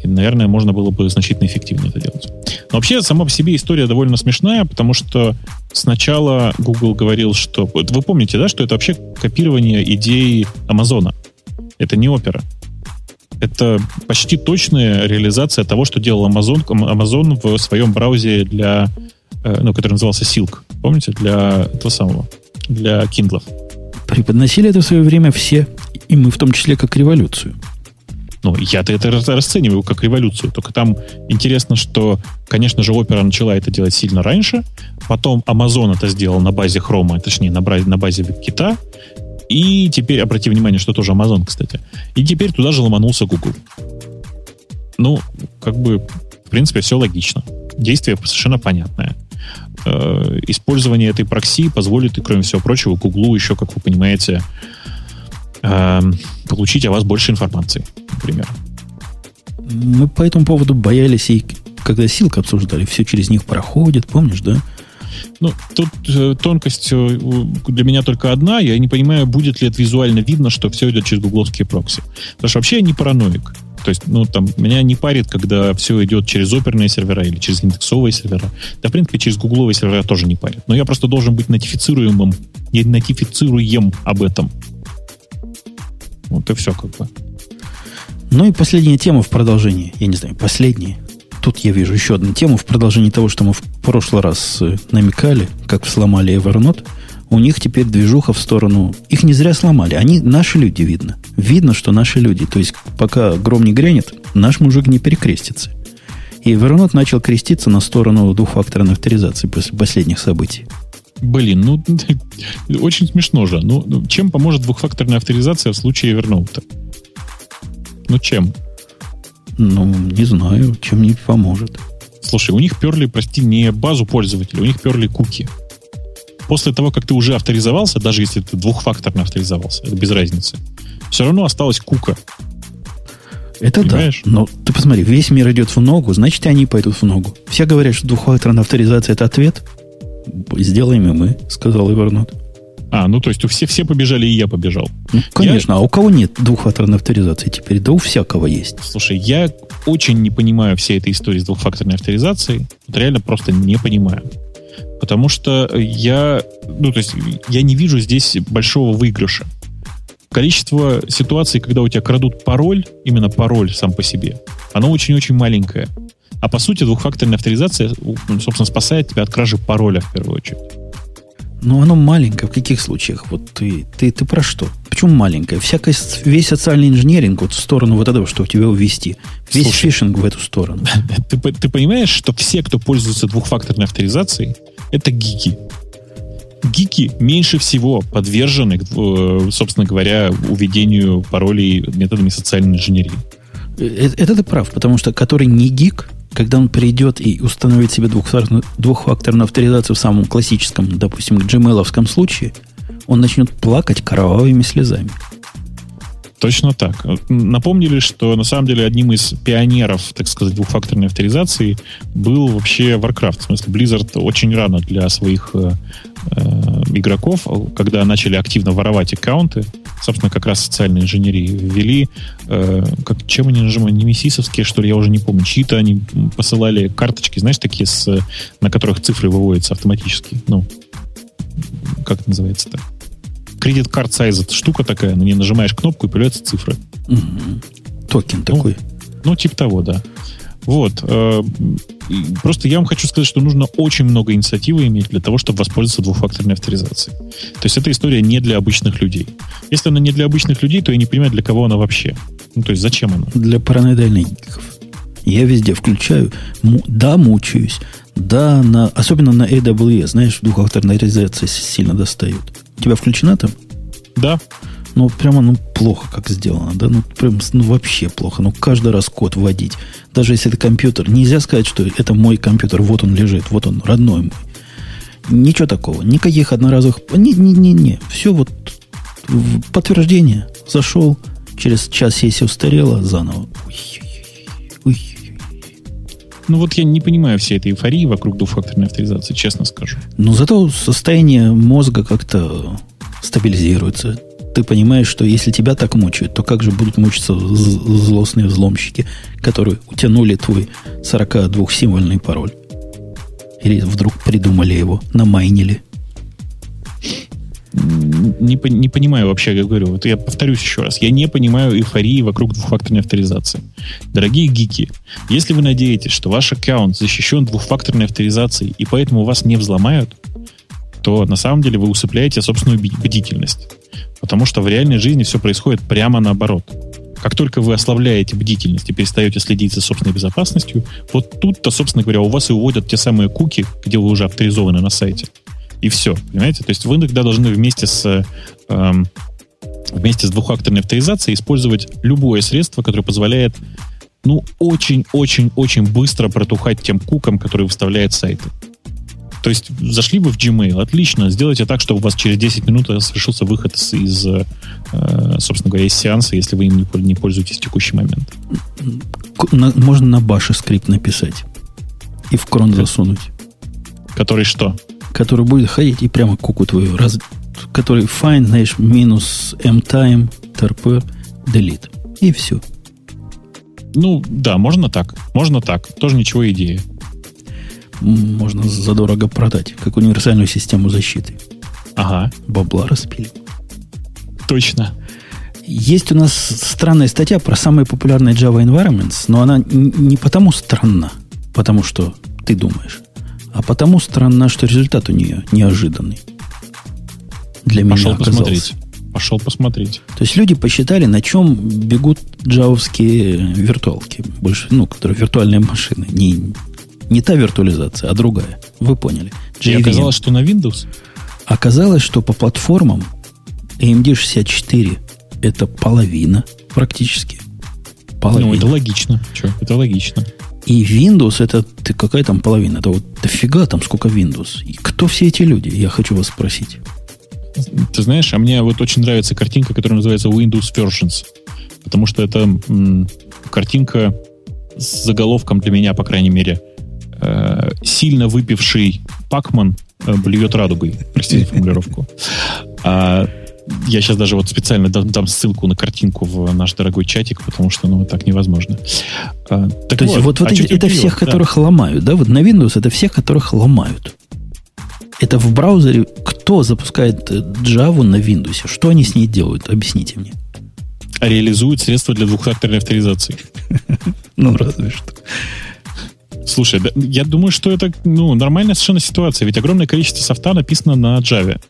И, наверное, можно было бы значительно эффективнее это делать. Но вообще, сама по себе история довольно смешная, потому что сначала Google говорил, что... вот Вы помните, да, что это вообще копирование идеи Амазона. Это не опера. Это почти точная реализация того, что делал Amazon, Amazon в своем браузере для... э, Ну, который назывался Silk. Помните? Для этого самого. Для Kindle. Преподносили это в свое время все, и мы в том числе как революцию. Ну, я-то это рас- расцениваю как революцию. Только там интересно, что, конечно же, Opera начала это делать сильно раньше. Потом Amazon это сделал на базе Chrome, точнее, на, на базе WebKit. И теперь, обрати внимание, что тоже Amazon, кстати. И теперь туда же ломанулся Google. Ну, как бы, в принципе, все логично. Действие совершенно понятное. Э, Использование этой прокси позволит, и, кроме всего прочего, Google еще, как вы понимаете, эм, получить о вас больше информации, например. Мы по этому поводу боялись, и когда Силк обсуждали, все через них проходит, помнишь, да? Ну, тут э, тонкость э, для меня только одна. Я не понимаю, будет ли это визуально видно, что все идет через гугловские прокси. Потому что вообще я не параноик. То есть, ну, там, меня не парит, когда все идет через оперные сервера или через индексовые сервера. Да, в принципе, через гугловые сервера тоже не парит. Но я просто должен быть нотифицируемым, не нотифицируем об этом. Вот и все, как бы. Ну и последняя тема в продолжении. Я не знаю, последняя. Тут я вижу еще одну тему в продолжении того, что мы в прошлый раз э, намекали, как сломали Evernote. У них теперь движуха в сторону... Их не зря сломали. Они наши люди, видно. Видно, что наши люди. То есть, пока гром не грянет, наш мужик не перекрестится. И Evernote начал креститься на сторону двухфакторной авторизации после последних событий. Блин, ну, очень смешно же. Ну, ну, чем поможет двухфакторная авторизация в случае Evernote? Ну чем? Ну, не знаю, чем не поможет. Слушай, у них перли, прости, не базу пользователей, у них перли куки. После того, как ты уже авторизовался, даже если ты двухфакторно авторизовался, это без разницы, все равно осталась кука. Это Понимаешь? да. Но ты посмотри, весь мир идет в ногу, значит, и они пойдут в ногу. Все говорят, что двухфакторная авторизация – это ответ. Сделаем и мы, сказал Evernote. А, ну то есть у всех все побежали, и я побежал. Ну, конечно, я... а у кого нет двухфакторной авторизации теперь? Да у всякого есть. Слушай, я очень не понимаю всей этой истории с двухфакторной авторизацией. Вот реально просто не понимаю. Потому что я, ну, то есть я не вижу здесь большого выигрыша. Количество ситуаций, когда у тебя крадут пароль, именно пароль сам по себе, оно очень-очень маленькое. А по сути двухфакторная авторизация, собственно, спасает тебя от кражи пароля в первую очередь. Ну, оно маленькое. В каких случаях? Вот ты, ты, ты про что? Почему маленькое? Всякое, весь социальный инженеринг вот в сторону вот этого, что тебя увести. Весь Слушай, фишинг в эту сторону. Ты, ты понимаешь, что все, кто пользуется двухфакторной авторизацией, это гики. Гики меньше всего подвержены, э, собственно говоря, уведению паролей методами социальной инженерии. Это, это ты прав, потому что который не гик, когда он придет и установит себе двухфакторную, двухфакторную авторизацию в самом классическом, допустим, gmail случае, он начнет плакать кровавыми слезами. Точно так. Напомнили, что на самом деле одним из пионеров, так сказать, двухфакторной авторизации был вообще Warcraft. В смысле, Blizzard очень рано для своих э, игроков, когда начали активно воровать аккаунты, собственно, как раз социальной инженерии ввели, э, как, чем они нажимали, немесисовские, что ли, я уже не помню, чьи-то они посылали карточки, знаешь, такие, с, на которых цифры выводятся автоматически. Ну, как это называется-то? кредит карт сайз это штука такая, на ней нажимаешь кнопку и появляются цифры. Угу. Токен ну, такой. Ну, типа того, да. Вот. Э, просто я вам хочу сказать, что нужно очень много инициативы иметь для того, чтобы воспользоваться двухфакторной авторизацией. То есть эта история не для обычных людей. Если она не для обычных людей, то я не понимаю, для кого она вообще. Ну, то есть зачем она? Для параноидальников. Я везде включаю. Да, мучаюсь. Да, на, особенно на AWS, знаешь, двухфакторная авторизация сильно достают. У тебя включена там? Да. Ну, прямо, ну, плохо как сделано, да? Ну, прям, ну, вообще плохо. Ну, каждый раз код вводить. Даже если это компьютер. Нельзя сказать, что это мой компьютер, вот он лежит, вот он, родной мой. Ничего такого. Никаких одноразовых... Не-не-не-не. Все вот подтверждение. Зашел, через час сессия устарела, заново. Ну вот я не понимаю всей этой эйфории вокруг двухфакторной авторизации, честно скажу. Но зато состояние мозга как-то стабилизируется. Ты понимаешь, что если тебя так мучают, то как же будут мучиться злостные взломщики, которые утянули твой 42-символьный пароль? Или вдруг придумали его, намайнили? не, не понимаю вообще, я говорю, вот я повторюсь еще раз, я не понимаю эйфории вокруг двухфакторной авторизации. Дорогие гики, если вы надеетесь, что ваш аккаунт защищен двухфакторной авторизацией, и поэтому вас не взломают, то на самом деле вы усыпляете собственную бдительность. Потому что в реальной жизни все происходит прямо наоборот. Как только вы ослабляете бдительность и перестаете следить за собственной безопасностью, вот тут-то, собственно говоря, у вас и уводят те самые куки, где вы уже авторизованы на сайте и все, понимаете? То есть вы иногда должны вместе с эм, вместе с двухфакторной авторизацией использовать любое средство, которое позволяет ну, очень-очень-очень быстро протухать тем кукам, которые выставляет сайты. То есть зашли вы в Gmail, отлично, сделайте так, чтобы у вас через 10 минут совершился выход из, из э, собственно говоря, из сеанса, если вы им не пользуетесь в текущий момент. Можно на баше скрипт написать и в крон засунуть. Который что? который будет ходить и прямо куку твою, раз, который find, знаешь, минус mtime, trp, delete. И все. Ну, да, можно так. Можно так. Тоже ничего идея. Можно задорого продать, как универсальную систему защиты. Ага. Бабла распили. Точно. Есть у нас странная статья про самые популярные Java environments, но она не потому странна, потому что ты думаешь, а потому странно, что результат у нее неожиданный. Для Пошел меня оказался. посмотреть. Пошел посмотреть. То есть люди посчитали, на чем бегут джавовские виртуалки. Больше, ну, которые виртуальные машины. Не, не та виртуализация, а другая. Вы поняли. JVM. И оказалось, что на Windows? Оказалось, что по платформам AMD 64 это половина практически. Половина. Ну, это логично. Че? Это логично. И Windows, это ты какая там половина? Это вот дофига там сколько Windows. И кто все эти люди? Я хочу вас спросить. Ты знаешь, а мне вот очень нравится картинка, которая называется Windows Versions. Потому что это м, картинка с заголовком для меня, по крайней мере, э, сильно выпивший Пакман э, блюет радугой. Простите формулировку. А я сейчас даже вот специально дам, дам ссылку на картинку в наш дорогой чатик, потому что ну так невозможно. А, так То вот, есть вот, вот а эти, это всех, да. которых ломают, да? Вот на Windows это всех, которых ломают. Это в браузере кто запускает Java на Windows? Что они с ней делают? Объясните мне. Реализуют средства для двухфакторной авторизации. Ну, разве что. Слушай, я думаю, что это ну, нормальная совершенно ситуация, ведь огромное количество софта написано на Java.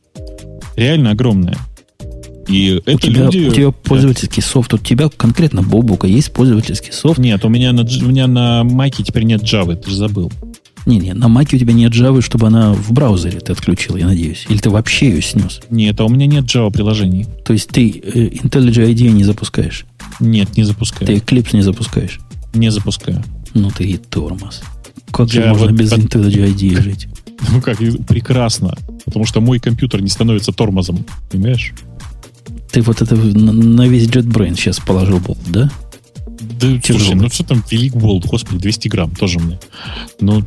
Реально огромное. И у это тебя, люди... У тебя пользовательский софт, у тебя конкретно Бобука есть пользовательский софт? Нет, у меня на, у меня на Маке теперь нет Java, ты же забыл. Не-не, на Маке у тебя нет Java, чтобы она в браузере ты отключил, я надеюсь. Или ты вообще ее снес? Нет, а у меня нет Java приложений. То есть ты э, IntelliJ IDEA не запускаешь? Нет, не запускаю. Ты Eclipse не запускаешь? Не запускаю. Ну ты и тормоз. Как же можно вот без под... IntelliJ IDEA жить? Ну как, прекрасно. Потому что мой компьютер не становится тормозом. Понимаешь? Ты вот это на весь JetBrain сейчас положил болт, да? Да, Тяжелый. слушай, ну что там велик болт, господи, 200 грамм тоже мне. Ну,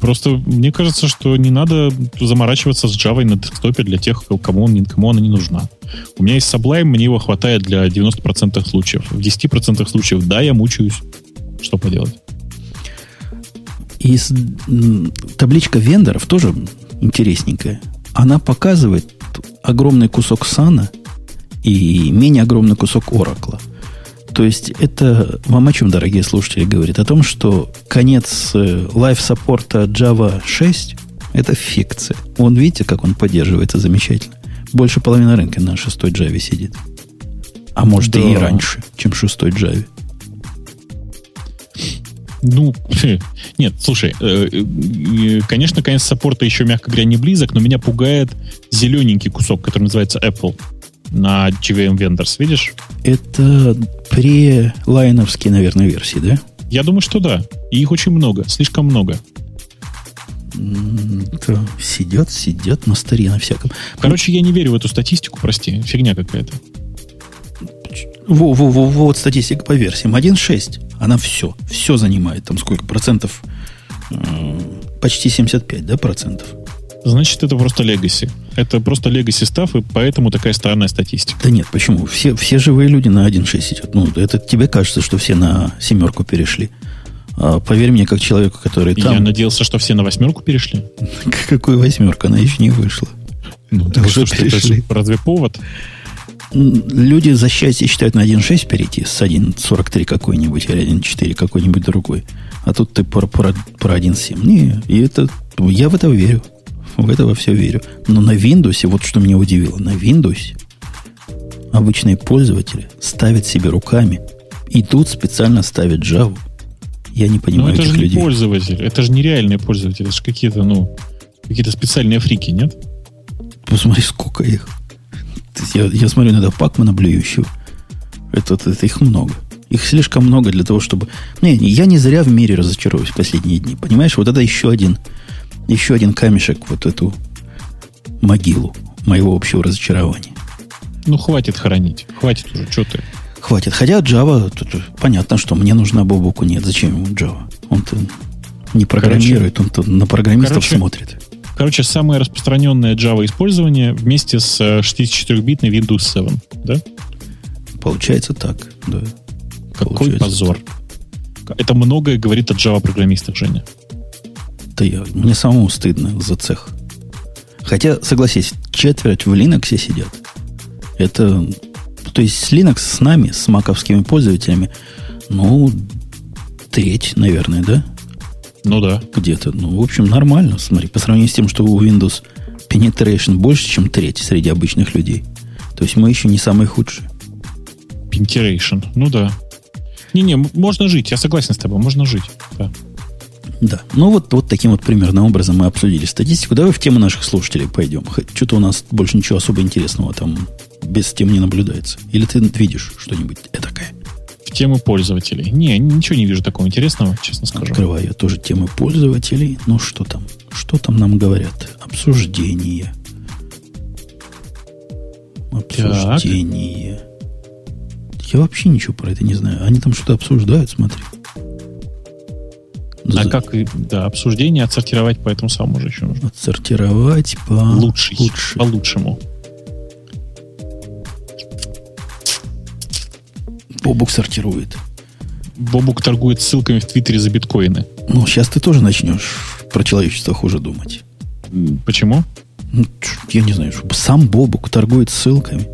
просто мне кажется, что не надо заморачиваться с Java на десктопе для тех, кому, он, кому она не нужна. У меня есть Sublime, мне его хватает для 90% случаев. В 10% случаев, да, я мучаюсь. Что поделать? И табличка вендоров тоже интересненькая. Она показывает огромный кусок сана и менее огромный кусок оракла. То есть это вам о чем, дорогие слушатели, говорит? О том, что конец life-саппорта Java 6 это фикция. Вон видите, как он поддерживается замечательно. Больше половины рынка на шестой Java сидит. А может да. и раньше, чем шестой Java. Ну, нет, слушай, э, э, конечно, конец саппорта еще, мягко говоря, не близок, но меня пугает зелененький кусок, который называется Apple на JVM Vendors, видишь? Это pre-лайновские, наверное, версии, да? Я думаю, что да. И их очень много, слишком много. Это сидят, сидят на старе на всяком. Короче, я не верю в эту статистику, прости, фигня какая-то. Во, во, во, вот статистика по версиям. 1.6. Она все, все занимает. Там сколько процентов? Почти 75, да, процентов? Значит, это просто легаси. Это просто легаси став, и поэтому такая странная статистика. Да нет, почему? Все, все живые люди на 1.6 идут. Ну, это тебе кажется, что все на семерку перешли. А, поверь мне, как человеку, который там... Я надеялся, что все на восьмерку перешли. Какой восьмерка? Она еще не вышла. Ну, так уже что, перешли. Это разве повод? Люди за счастье считают на 1.6 перейти с 1.43 какой-нибудь или 1.4 какой-нибудь другой. А тут ты про, про, про 1.7. Не, и это, я в это верю в это во все верю. Но на Windows, вот что меня удивило, на Windows обычные пользователи ставят себе руками и тут специально ставят Java. Я не понимаю Но это этих же людей. не пользователь, это же нереальные пользователи, это же какие-то, ну, какие-то специальные фрики, нет? Посмотри, сколько их. Я, я смотрю на этого Пакмана блюющего. Это, это, это их много. Их слишком много для того, чтобы... Не, я не зря в мире разочаруюсь в последние дни. Понимаешь, вот это еще один еще один камешек вот эту могилу моего общего разочарования. Ну, хватит хоронить. Хватит уже, что ты. Хватит. Хотя Java, тут понятно, что мне нужна Бобуку. Нет, зачем ему Java? Он-то не программирует, он-то на программистов короче, смотрит. Короче, самое распространенное Java использование вместе с 64-битной Windows 7, да? Получается так, да. Какой Получается позор. Так. Это многое говорит о Java программистах, Женя это я. Мне самому стыдно за цех. Хотя, согласись, четверть в Linux сидят. Это, то есть с Linux с нами, с маковскими пользователями, ну, треть, наверное, да? Ну да. Где-то. Ну, в общем, нормально. Смотри, по сравнению с тем, что у Windows penetration больше, чем треть среди обычных людей. То есть мы еще не самые худшие. Penetration, ну да. Не-не, можно жить, я согласен с тобой, можно жить. Да. Да. Ну, вот, вот таким вот примерным образом мы обсудили статистику. Давай в тему наших слушателей пойдем. Что-то у нас больше ничего особо интересного там без тем не наблюдается. Или ты видишь что-нибудь этакое? Темы пользователей. Не, ничего не вижу такого интересного, честно скажу. Открываю я тоже темы пользователей. Ну, что там? Что там нам говорят? Обсуждение. Обсуждение. Так. Я вообще ничего про это не знаю. Они там что-то обсуждают, смотри. А За... как, да, обсуждение отсортировать по этому самому же еще нужно. Отсортировать по... Лучший, Лучше. по лучшему. Бобук сортирует. Бобук торгует ссылками в Твиттере за биткоины. Ну, сейчас ты тоже начнешь про человечество хуже думать. Почему? Ну, я не знаю, сам Бобук торгует ссылками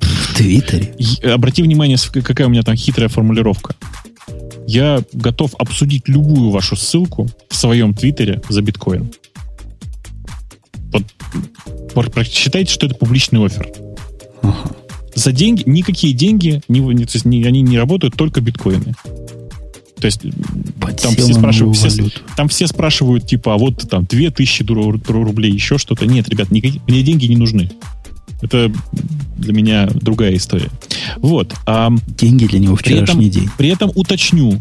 в Твиттере. Обрати внимание, какая у меня там хитрая формулировка. Я готов обсудить любую вашу ссылку в своем Твиттере за биткоин. Вот, считайте, что это публичный офер. Ага за деньги, никакие деньги, не, не, то есть не, они не работают, только биткоины. То есть там все, спрашивают, все, там все спрашивают, типа, а вот там 2000 рублей, еще что-то. Нет, ребят, никакие, мне деньги не нужны. Это для меня другая история. Вот. А деньги для него вчерашний при этом, день. При этом уточню,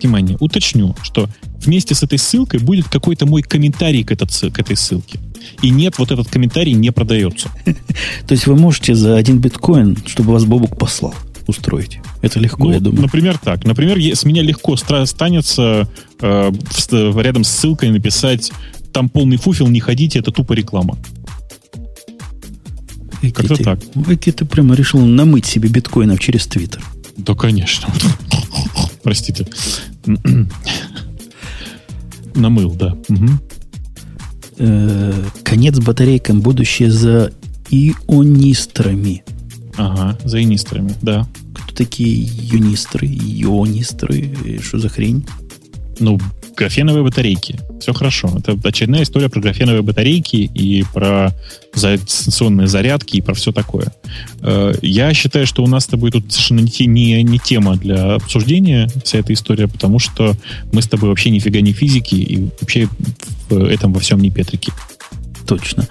внимание, уточню, что вместе с этой ссылкой будет какой-то мой комментарий к, этот, к этой ссылке. И нет, вот этот комментарий не продается. То есть вы можете за один биткоин, чтобы вас Бобук послал, устроить. Это легко, ну, я думаю. Например, так. Например, с меня легко станется э, рядом с ссылкой написать там полный фуфел, не ходите, это тупо реклама. Как-то так. Эки ты прямо решил намыть себе биткоинов через Твиттер. Да, конечно. Простите. Намыл, да. Угу. Э, конец батарейкам, будущее за ионистрами. Ага, за ионистрами, да. Кто такие ионистры, ионистры? Что за хрень? Ну, графеновые батарейки. Все хорошо. Это очередная история про графеновые батарейки и про дистанционные зарядки и про все такое. Э, я считаю, что у нас с тобой тут совершенно не, не, тема для обсуждения вся эта история, потому что мы с тобой вообще нифига не физики и вообще в этом во всем не петрики. Точно.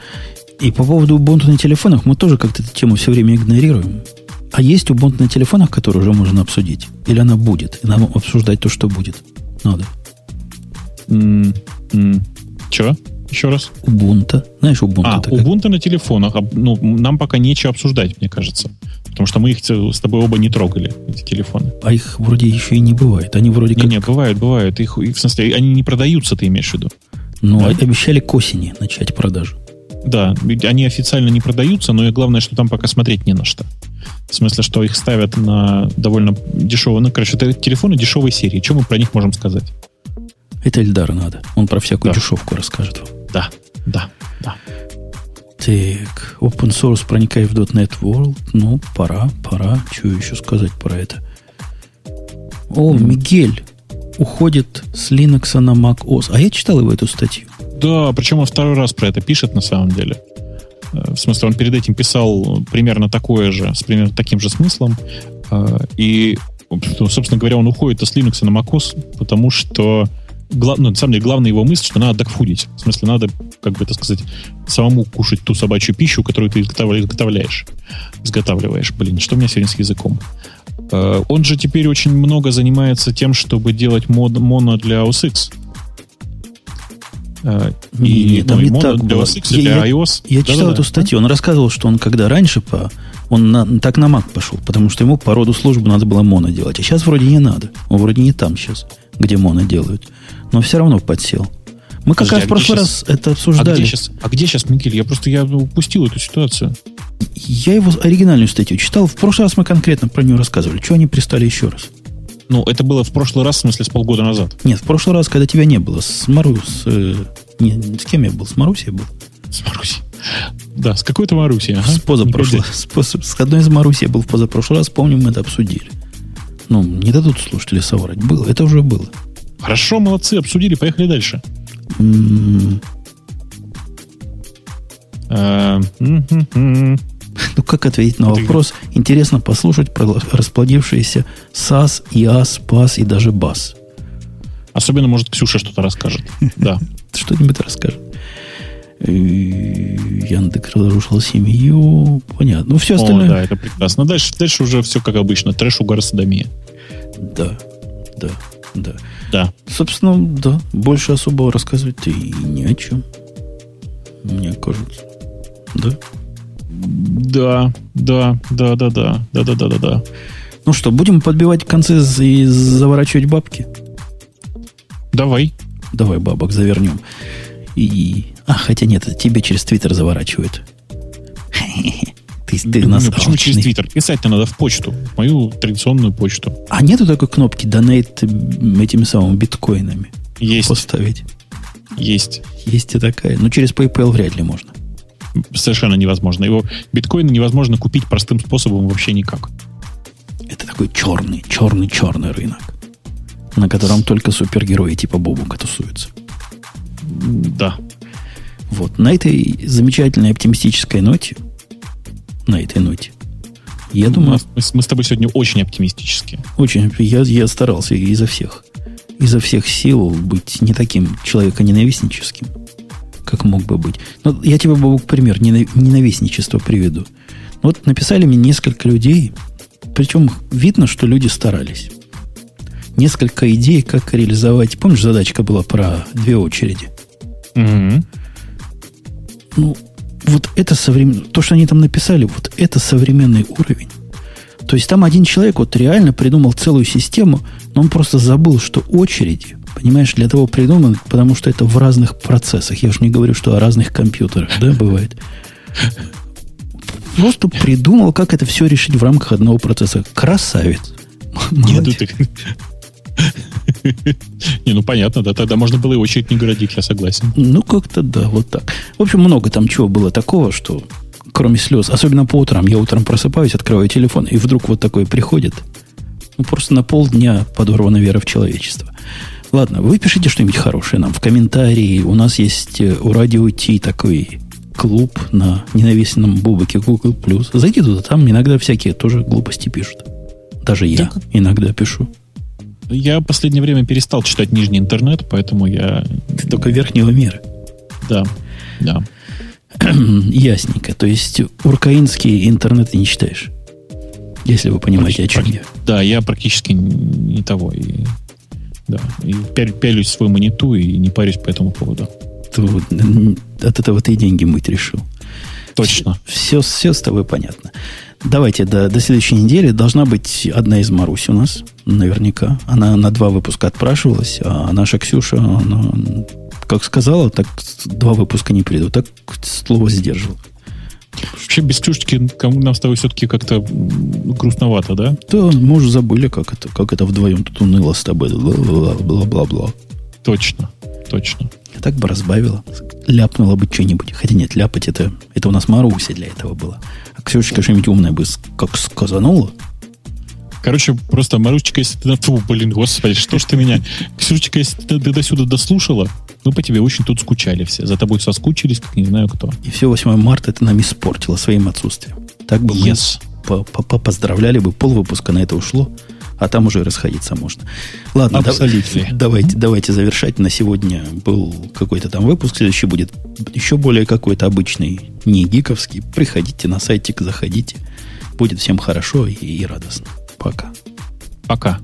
И по поводу Ubuntu на телефонах мы тоже как-то эту тему все время игнорируем. А есть Ubuntu на телефонах, которые уже можно обсудить? Или она будет? И нам обсуждать то, что будет? Надо. Че? Еще раз? Ubuntu. Знаешь, Ubuntu. А, Ubuntu на телефонах. Ну, нам пока нечего обсуждать, мне кажется. Потому что мы их с тобой оба не трогали, эти телефоны. А их вроде еще и не бывает. Они вроде не, как... Не, бывают, бывают. Их, в смысле, они не продаются, ты имеешь в виду? Ну, да? обещали к осени начать продажу. Да, они официально не продаются, но и главное, что там пока смотреть не на что. В смысле, что их ставят на довольно дешевые... Ну, короче, это телефоны дешевой серии. Что мы про них можем сказать? Это Эльдар надо. Он про всякую да. дешевку расскажет вам. Да, да, да. Так, open source проникает в .NET World. Ну, пора, пора. Что еще сказать про это? О, mm. Мигель уходит с Linux на Mac OS. А я читал его эту статью. Да, причем он второй раз про это пишет на самом деле. Э, в смысле, он перед этим писал примерно такое же, с примерно таким же смыслом. Э, и, собственно говоря, он уходит с Linux на macOS, потому что гла, ну, на самом деле, главная его мысль, что надо докфудить. В смысле, надо, как бы это сказать, самому кушать ту собачью пищу, которую ты изготовляешь. Изготавливаешь. Блин, что у меня сегодня с языком? Uh, он же теперь очень много занимается тем, чтобы делать мод, моно для OS X. Uh, и, Нет, ну, и моно так для было. OS X, я, для iOS. Я, я да, читал да, эту да. статью. Он рассказывал, что он когда раньше по он на, так на Mac пошел, потому что ему по роду службы надо было моно делать. А сейчас вроде не надо. Он вроде не там сейчас, где моно делают но все равно подсел. Мы как Подожди, раз а в прошлый раз сейчас, это обсуждали. А где, сейчас, а где сейчас Мигель? Я просто я упустил эту ситуацию. Я его оригинальную статью читал. В прошлый раз мы конкретно про нее рассказывали. Что они пристали еще раз? Ну, это было в прошлый раз, в смысле, с полгода назад. Нет, в прошлый раз, когда тебя не было. С Мару... С, э, не, с кем я был? С Марусей был? С Марусей. Да, с какой-то Марусей. Ага. С позапрошлого. С, с одной из Марусей был в позапрошлый раз. Помню, мы это обсудили. Ну, не дадут слушатели соврать. Было. Это уже было. Хорошо, молодцы, обсудили, поехали дальше. А, ну, как ответить на вопрос? Интересно послушать про расплодившиеся SAS, IAS, PAS и даже BAS. Особенно, может, Ксюша что-то расскажет. Да. Что-нибудь расскажет. Э, Яндекс разрушил семью. Понятно. Ну, все остальное... О, да, это прекрасно. Дальше, дальше уже все как обычно. Трэш, угар, садомия. Да, да, да. Да. Собственно, да, больше особо рассказывать и не о чем. Мне кажется. Да? Да, да, да, да, да, да, да, да, да, да. Ну что, будем подбивать концы и заворачивать бабки? Давай. Давай бабок завернем. И... А, хотя нет, тебе через Твиттер заворачивают. Ты, ты нас Почему через Твиттер? Писать-то надо в почту. В мою традиционную почту. А нету такой кнопки донейт этими самыми биткоинами? Есть. Поставить. Есть. Есть и такая. Но через PayPal вряд ли можно. Совершенно невозможно. Его биткоин невозможно купить простым способом вообще никак. Это такой черный, черный, черный рынок, на котором только супергерои типа Бобука тусуются. Да. Вот. На этой замечательной оптимистической ноте на этой ноте. Я думаю... Мы, мы с тобой сегодня очень оптимистические. Очень. Я, я старался изо всех. Изо всех сил быть не таким человеконенавистническим, как мог бы быть. Но я тебе, Бобок, пример ненавистничества приведу. Вот написали мне несколько людей, причем видно, что люди старались. Несколько идей, как реализовать. Помнишь, задачка была про две очереди? Угу. Ну, вот это современ... то, что они там написали, вот это современный уровень. То есть там один человек вот реально придумал целую систему, но он просто забыл, что очереди, понимаешь, для того придуманы, потому что это в разных процессах. Я уж не говорю, что о разных компьютерах, да, бывает. Просто придумал, как это все решить в рамках одного процесса. Красавец. Нет, ну Не, ну понятно, да, тогда можно было и очередь не городить, я согласен. Ну, как-то да, вот так. В общем, много там чего было такого, что кроме слез, особенно по утрам, я утром просыпаюсь, открываю телефон, и вдруг вот такое приходит. Ну, просто на полдня подорвана вера в человечество. Ладно, вы пишите что-нибудь хорошее нам в комментарии. У нас есть э, у радио Ти такой клуб на ненавистном бубаке Google+. Зайди туда, там иногда всякие тоже глупости пишут. Даже я иногда пишу. Я в последнее время перестал читать нижний интернет, поэтому я... Ты только верхнего мира. Да, да. Ясненько. То есть уркаинский интернет ты не читаешь? Если вы понимаете, Практи- о чем я. Да, я практически не того. И, да, и пялюсь в свой мониту и не парюсь по этому поводу. От этого ты и деньги мыть решил. Точно. Все, все с тобой понятно. Давайте до, до следующей недели. Должна быть одна из Маруси у нас, наверняка. Она на два выпуска отпрашивалась, а наша Ксюша, она, как сказала, так два выпуска не приду. Так слово сдерживал. Вообще без Ксюшки кому нам с тобой все-таки как-то грустновато, да? Да, мы уже забыли, как это, как это вдвоем тут уныло с тобой. Бла-бла-бла. Точно, точно. Так бы разбавила. Ляпнула бы что-нибудь. Хотя нет, ляпать это, это у нас Маруся для этого было. А Ксюшечка что-нибудь умное бы как сказанула. Короче, просто Марусечка, если ты... Фу, блин, господи, что ж ты меня... Ксюшечка, если ты, ты до сюда дослушала, мы по тебе очень тут скучали все. За тобой соскучились, как не знаю кто. И все 8 марта ты нам испортила своим отсутствием. Так бы yes. мы поздравляли бы, пол выпуска на это ушло а там уже расходиться можно. Ладно, Абсолютно. Да, давайте, давайте завершать. На сегодня был какой-то там выпуск, следующий будет еще более какой-то обычный, не гиковский. Приходите на сайтик, заходите. Будет всем хорошо и, и радостно. Пока. Пока.